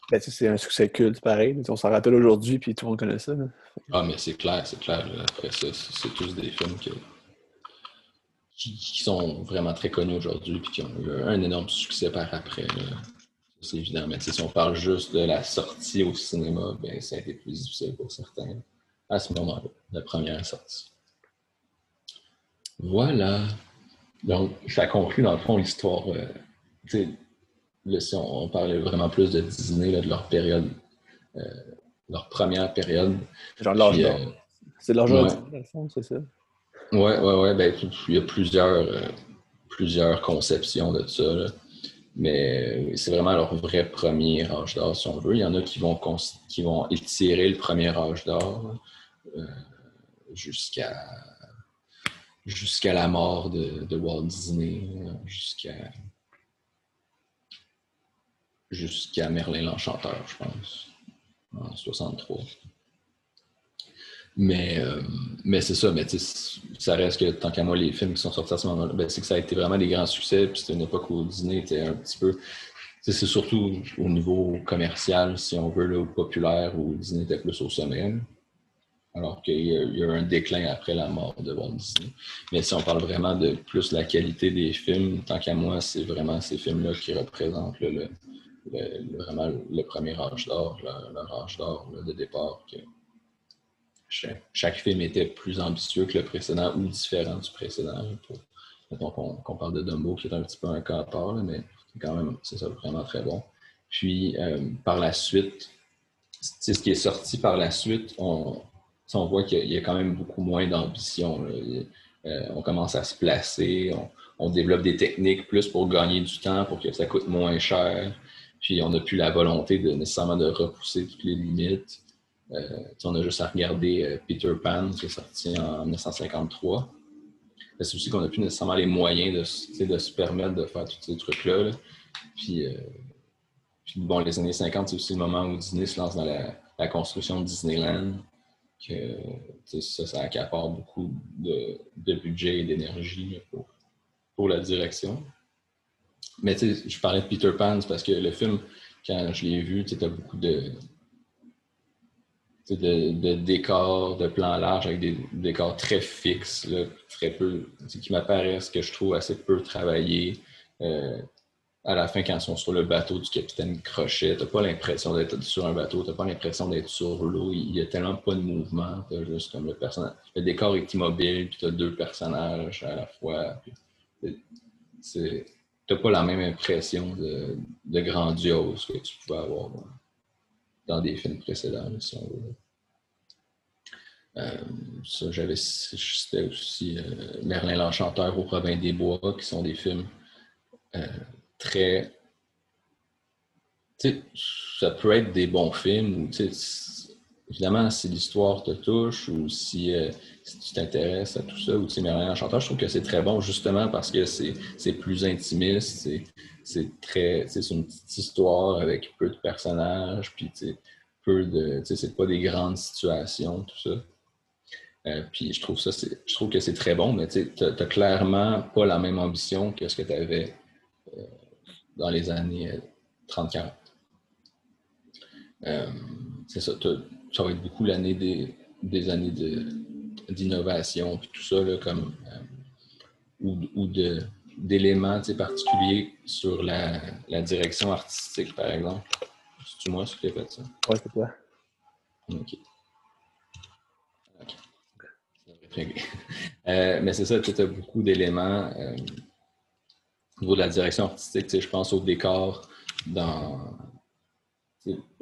Ben, c'est un succès culte, pareil. On s'en rappelle aujourd'hui, puis tout le monde connaît ça. Ah, mais c'est clair, c'est clair. Après ça, c'est tous des films qui, sont vraiment très connus aujourd'hui, puis qui ont eu un énorme succès par après c'est évident. Mais si on parle juste de la sortie au cinéma, ben, ça a été plus difficile pour certains à ce moment-là, la première sortie. Voilà. Donc, ça conclut dans le fond l'histoire. Euh, si on, parlait vraiment plus de Disney, de leur période, euh, leur première période. Genre l'âge d'or. Euh, c'est l'âge d'or, dans le fond, c'est ça? Oui, oui, oui. Ben, il y a plusieurs, plusieurs conceptions de ça. Mais c'est vraiment leur vrai premier âge d'or, si on veut. Il y en a qui vont, qui vont étirer le premier âge d'or euh, jusqu'à jusqu'à la mort de, Walt Disney, jusqu'à jusqu'à Merlin l'Enchanteur, je pense, en 63. Mais, euh, mais c'est ça, mais ça reste que tant qu'à moi, les films qui sont sortis à ce moment-là, ben, c'est que ça a été vraiment des grands succès. Puis c'était une époque où Disney était un petit peu. C'est surtout au niveau commercial, si on veut, là, populaire, où Disney était plus au sommet. Alors qu'il y, a eu un déclin après la mort de Walt Disney. Mais si on parle vraiment de plus la qualité des films, tant qu'à moi, c'est vraiment ces films-là qui représentent le, vraiment le premier âge d'or, leur âge d'or de départ. Chaque, film était plus ambitieux que le précédent ou différent du précédent. mettons qu'on parle de Dumbo, qui est un petit peu un cas à part, mais c'est quand même c'est ça, vraiment très bon. Puis euh, par la suite, ce qui est sorti par la suite, on, on voit qu'il y, a quand même beaucoup moins d'ambition. Euh, on commence à se placer, on, développe des techniques plus pour gagner du temps, pour que ça coûte moins cher. Puis on n'a plus la volonté nécessairement de repousser toutes les limites. Euh, on a juste à regarder euh, Peter Pan qui est sorti en 1953. C'est aussi qu'on n'a plus nécessairement les moyens de, se permettre de faire tous ces trucs-là. Euh, puis, bon, les années 50, c'est aussi le moment où Disney se lance dans la, construction de Disneyland. Que, ça, ça accapare beaucoup de, budget et d'énergie pour, pour la direction. Mais je parlais de Peter Pan, parce que le film, quand je l'ai vu, tu as beaucoup de, de, décors, de plans larges avec des décors très fixes, très peu, qui m'apparaissent, que je trouve assez peu travaillés. Euh, à la fin, quand ils sont sur le bateau du capitaine Crochet, t'as pas l'impression d'être sur un bateau, t'as pas l'impression d'être sur l'eau. Il y a tellement pas de mouvement. juste comme le personnage. Le décor est immobile, puis t'as deux personnages à la fois. T'as pas la même impression de, grandiose que tu pouvais avoir dans des films précédents, si on. Euh, ça, j'avais c'était aussi euh, Merlin l'Enchanteur au Robin des Bois, qui sont des films euh, très. ça peut être des bons films, évidemment, si l'histoire te touche ou si, tu t'intéresses à tout ça, ou Merlin l'Enchanteur, je trouve que c'est très bon justement parce que c'est plus intimiste, c'est très. C'est une petite histoire avec peu de personnages, puis peu de. C'est pas des grandes situations, tout ça. Euh, puis je trouve ça, je trouve que c'est très bon, mais tu n'as clairement pas la même ambition que ce que tu avais euh, dans les années 30-40. Euh, c'est ça, ça va être beaucoup l'année des, des, années d'innovation, puis tout ça, là, comme, ou, ou d'éléments particuliers sur la, la, direction artistique, par exemple. C'est-tu moi qui ai fait ça? Oui, c'est toi. OK. Euh, mais c'est ça, tu as beaucoup d'éléments euh, au niveau de la direction artistique. Je pense au décor dans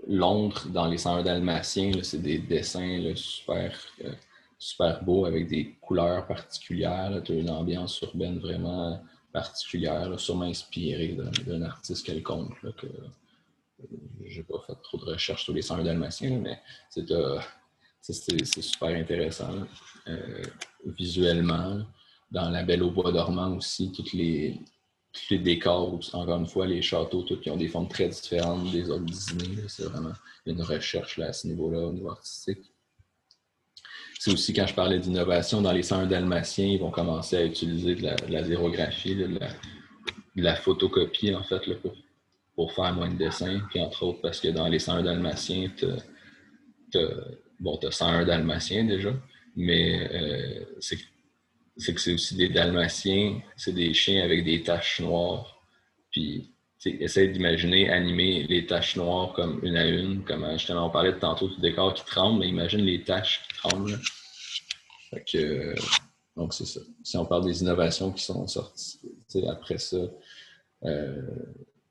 Londres, dans les 101 Dalmatiens. C'est des dessins super, euh, super beaux avec des couleurs particulières. Tu as une ambiance urbaine vraiment particulière, sûrement inspirée d'un artiste quelconque. Que j'ai pas fait trop de recherches sur les 101 Dalmatiens, mais c'est c'est super intéressant euh, visuellement. Dans La Belle au Bois dormant aussi, tous les, les décors, encore une fois, les châteaux, tous qui ont des formes très différentes des autres Disney. C'est vraiment une recherche là, à ce niveau-là, au niveau artistique. C'est aussi quand je parlais d'innovation, dans les 101 dalmatiens, ils vont commencer à utiliser de la, zérographie, de, la, photocopie, en fait, pour, faire moins de dessins. Puis entre autres, parce que dans les 101 dalmatiens, tu bon, tu as 101 dalmatiens déjà, mais euh, c'est que c'est aussi des dalmatiens, c'est des chiens avec des taches noires. Puis, essaye d'imaginer animer les taches noires comme une à une, comme justement on parlait de tantôt du décor qui tremble, mais imagine les taches qui tremblent. Que, donc, c'est ça. Si on parle des innovations qui sont sorties, après ça, euh,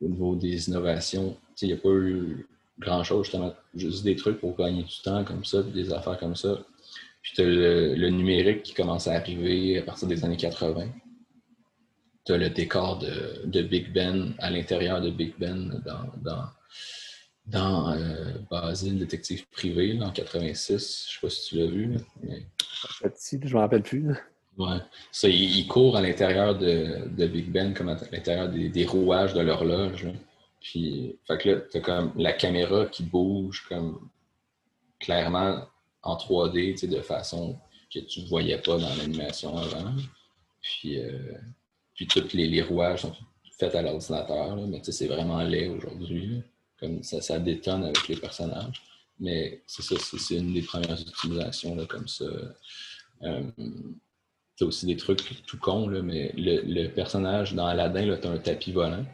au niveau des innovations, il n'y a pas eu grand-chose, justement, juste des trucs pour gagner du temps comme ça, des affaires comme ça. Puis tu as le, numérique qui commence à arriver à partir des années 80. Tu as le décor de, Big Ben à l'intérieur de Big Ben dans, dans, dans euh, Basile, détective privé, en 86. Je sais pas si tu l'as vu. Mais... Si, je ne me rappelle plus. Ouais. Ça, il, court à l'intérieur de, Big Ben, comme à l'intérieur des, rouages de l'horloge. Puis, fait que là, t'as comme la caméra qui bouge comme clairement en 3D, de façon que tu ne voyais pas dans l'animation avant. Puis, euh, puis tous les, rouages sont faits à l'ordinateur, mais c'est vraiment laid aujourd'hui. Comme ça, ça détonne avec les personnages. Mais c'est ça, c'est une des premières utilisations comme ça. Euh, c'est aussi des trucs tout cons, mais le, personnage dans Aladdin, tu as un tapis volant,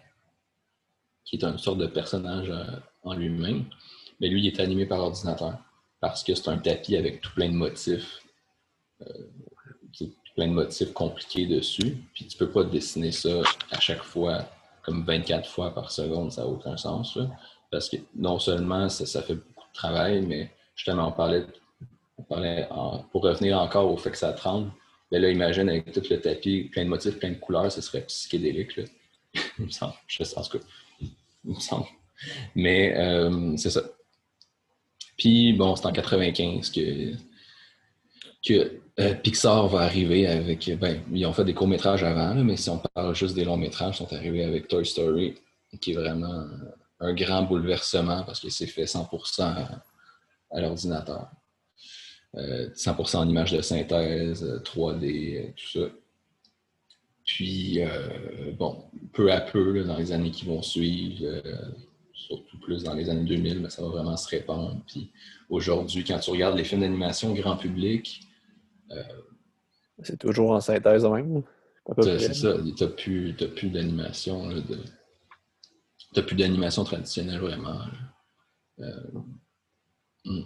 qui est une sorte de personnage euh, en lui-même. Mais lui, il est animé par ordinateur parce que c'est un tapis avec tout plein de motifs, euh, plein de motifs compliqués dessus. Puis tu peux pas dessiner ça à chaque fois, comme 24 fois par seconde, ça n'a aucun sens. parce que non seulement ça, fait beaucoup de travail, mais justement, on parlait, parlait pour revenir encore au fait que ça tremble. Mais là, imagine avec tout le tapis, plein de motifs, plein de couleurs, ce serait psychédélique. Là. il me semble. Je sais, en tout cas, il me semble. Mais euh, c'est ça. Puis, bon, c'est en 95 que, que euh, Pixar va arriver avec. Ben, ils ont fait des courts-métrages avant, mais si on parle juste des longs-métrages, ils sont arrivés avec Toy Story, qui est vraiment un grand bouleversement parce que c'est fait 100% à, l'ordinateur. 100% euh, en images de synthèse, 3D, tout ça. Puis, euh, bon, peu à peu, dans les années qui vont suivre, surtout plus dans les années 2000, mais ça va vraiment se répandre. Puis aujourd'hui, quand tu regardes les films d'animation grand public, c'est toujours en synthèse même. C'est ça, tu n'as plus, plus d'animation. De... Tu plus d'animation traditionnelle vraiment. Euh... Hmm.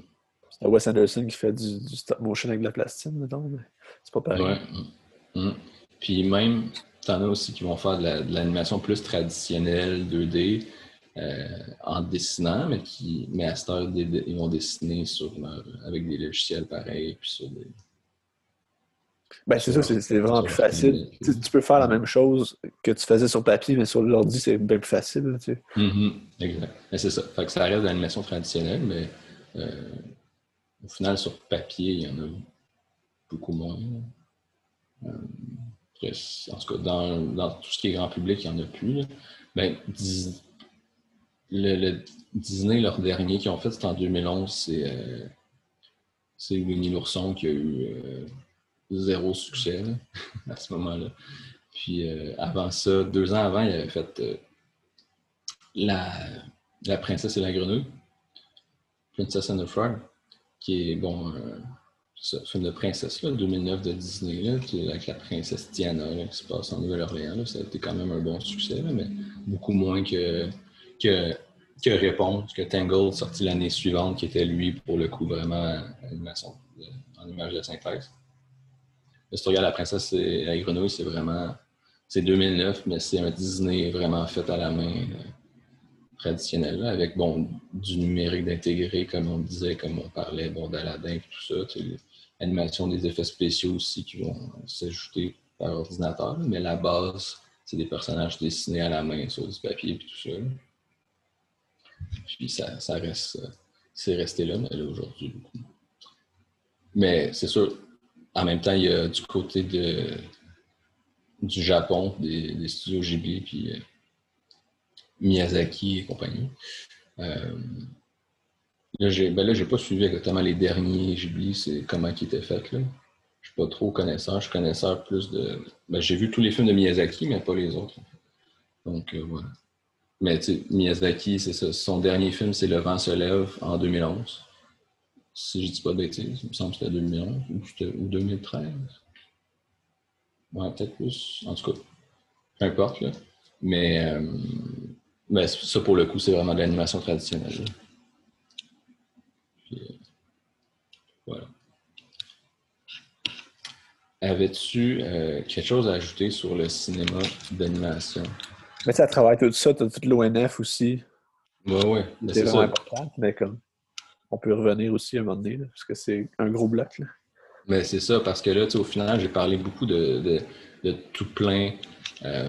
C'est Wes Anderson qui fait du, stop motion avec de la plastine, mettons, mais c'est pas pareil. Ouais. Hmm. Hmm. Puis même, tu en as aussi qui vont faire de l'animation plus traditionnelle, 2D. Euh, en dessinant, mais qui mais à cette heure, ils vont dessiner sur, avec des logiciels pareils, puis sur des. Ben, c'est ça, c'est vraiment plus facile. Tu, peux faire la même chose que tu faisais sur papier, mais sur l'ordi, c'est bien plus facile. Tu sais. Mm-hmm. Exact. c'est ça. Fait que ça reste l'animation traditionnelle, mais euh, au final, sur papier, il y en a beaucoup moins. Euh, en tout cas, dans, dans, tout ce qui est grand public, il n'y en a plus. Là. Ben, le, Disney, leur dernier qu'ils ont fait, c'était en 2011. Euh, c'est Winnie l'ourson qui a eu euh, zéro succès à ce moment-là. Puis euh, avant ça, deux ans avant, il avait fait la, la Princesse et la Grenouille, Princess and the Frog, qui est bon, un film de princesse, là, 2009 de Disney, là, avec la princesse Diana qui se passe en Nouvelle-Orléans. Ça a été quand même un bon succès, mais beaucoup moins que que, que Réponse, que Tangle sorti l'année suivante, qui était lui, pour le coup, vraiment animation en image de synthèse. Si tu regardes La Princesse et la Grenouille, c'est vraiment. C'est 2009, mais c'est un Disney vraiment fait à la main euh, traditionnel, avec bon, du numérique d'intégrer, comme on disait, comme on parlait bon, d'Aladin et tout ça. L'animation des effets spéciaux aussi qui vont s'ajouter par ordinateur, mais la base, c'est des personnages dessinés à la main sur du papier et tout ça. Puis ça, ça reste, c'est resté là, mais là aujourd'hui. Mais c'est sûr, en même temps, il y a du côté de, du Japon, des, studios Ghibli, puis euh, Miyazaki et compagnie. Euh, là, j'ai ben pas suivi exactement les derniers Ghibli, c'est comment qui étaient faits. Je suis pas trop connaisseur. Je suis connaisseur plus de. Ben, j'ai vu tous les films de Miyazaki, mais pas les autres. Donc euh, voilà. Mais Miyazaki, c'est ça. Son dernier film, c'est Le vent se lève en 2011. Si je dis pas de bêtises, il me semble que c'était 2011 ou, 2013. Ouais, peut-être plus. En tout cas, peu importe. Là. Mais, euh, mais ça, pour le coup, c'est vraiment de l'animation traditionnelle. Euh, voilà. Avais-tu euh, quelque chose à ajouter sur le cinéma d'animation? Mais ça travaille tout ça, tu as tout l'ONF aussi. Oui, oui. C'est vraiment important, mais comme on peut revenir aussi à un moment donné, parce que c'est un gros bloc. Mais c'est ça, parce que là, au final, j'ai parlé beaucoup de, tout plein euh,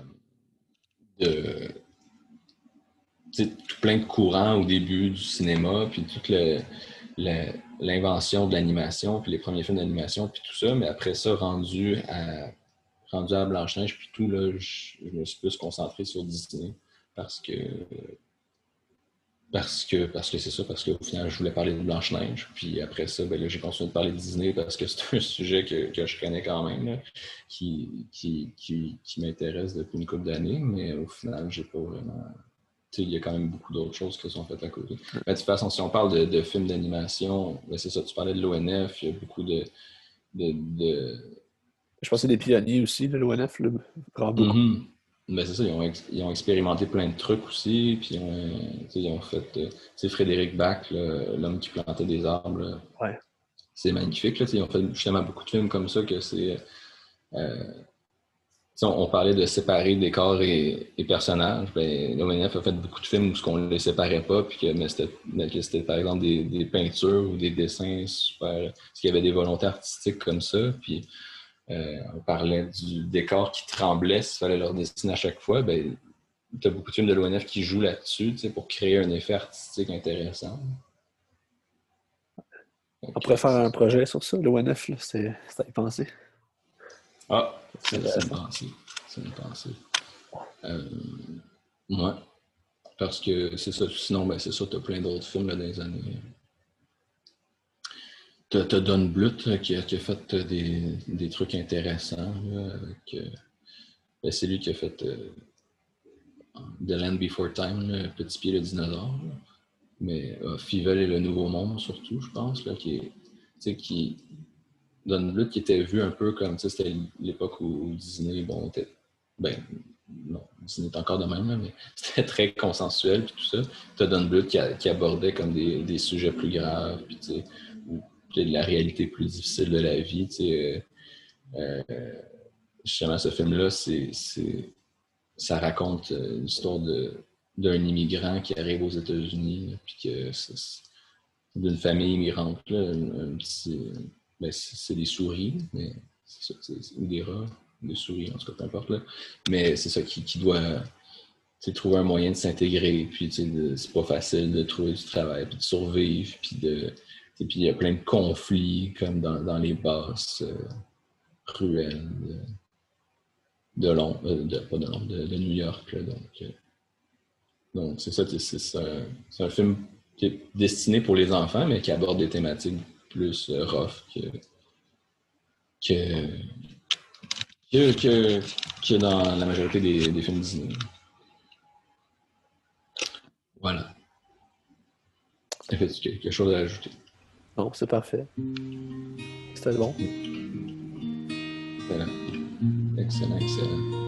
de tout plein de courants au début du cinéma, puis tout le, l'invention de l'animation, puis les premiers films d'animation, puis tout ça, mais après ça, rendu à, rendu à Blanche-Neige, puis tout, là, je, me suis plus concentré sur Disney parce que parce que parce que c'est ça, parce qu'au final, je voulais parler de Blanche-Neige. Puis après ça, ben j'ai continué de parler de Disney parce que c'est un sujet que, que, je connais quand même, qui, qui, qui, qui m'intéresse depuis une couple d'années, mais au final, j'ai pas vraiment il y a quand même beaucoup d'autres choses qui sont faites à côté. de toute façon, si on parle de, films d'animation, ben, c'est ça, tu parlais de l'ONF, il y a beaucoup de. de, Je pense que c'est des pionniers aussi, de l'ONF, le grand mm ben, c'est ça, ils ont, expérimenté plein de trucs aussi, puis ils ont, fait. Euh, sais, Frédéric Bach, l'homme qui plantait des arbres. Ouais. C'est magnifique, là, ils ont fait justement beaucoup de films comme ça que c'est. Euh, on, parlait de séparer décors et, et personnages. Ben, a fait beaucoup de films où on ne les séparait pas, puis que, c'était par exemple des, peintures ou des dessins super. Parce qu'il y avait des volontés artistiques comme ça. Puis euh, on parlait du décor qui tremblait s'il fallait leur dessiner à chaque fois. Ben, tu as beaucoup de films de l'ONF qui jouent là-dessus pour créer un effet artistique intéressant. On pourrait faire un projet sur ça, l'ONF, c'est à y penser. Ah, c'est une pensée. C'est une pensée. Euh, ouais. Parce que c'est ça. Sinon, ben, c'est ça, tu as plein d'autres films là, dans les années. Tu as, Don Bluth qui, a, fait des, des trucs intéressants. Ben, c'est lui qui a fait euh, The Land Before Time, Petit Pied le dinosaure. Mais euh, Fivel et le Nouveau Monde, surtout, je pense, là, qui. Qui, Don Bluth qui était vu un peu comme, c'était l'époque où Disney, bon, était, ben, non, Disney est encore de même, mais c'était très consensuel, puis tout ça. Tu as Don Bluth qui, abordait comme des, des, sujets plus graves, la réalité plus difficile de la vie. Euh, euh justement, ce film-là, ça raconte euh, l'histoire d'un immigrant qui arrive aux États-Unis, puis que d'une famille immigrante, là, ben, c'est des souris, mais ou des rats, des souris, en tout cas, peu importe. Là. Mais c'est ça qui, doit trouver un moyen de s'intégrer. Puis c'est pas facile de trouver du travail, puis de survivre, puis de. Puis il y a plein de conflits comme dans, les basses ruelles de, New York. donc, euh, donc c'est ça, c'est un film qui est destiné pour les enfants, mais qui aborde des thématiques plus euh, rough que, que, que, dans la majorité des, des films Disney. Voilà. Est-ce que quelque chose à ajouter? Non, c'est parfait. C'était bon. Excellent. Excellent, excellent.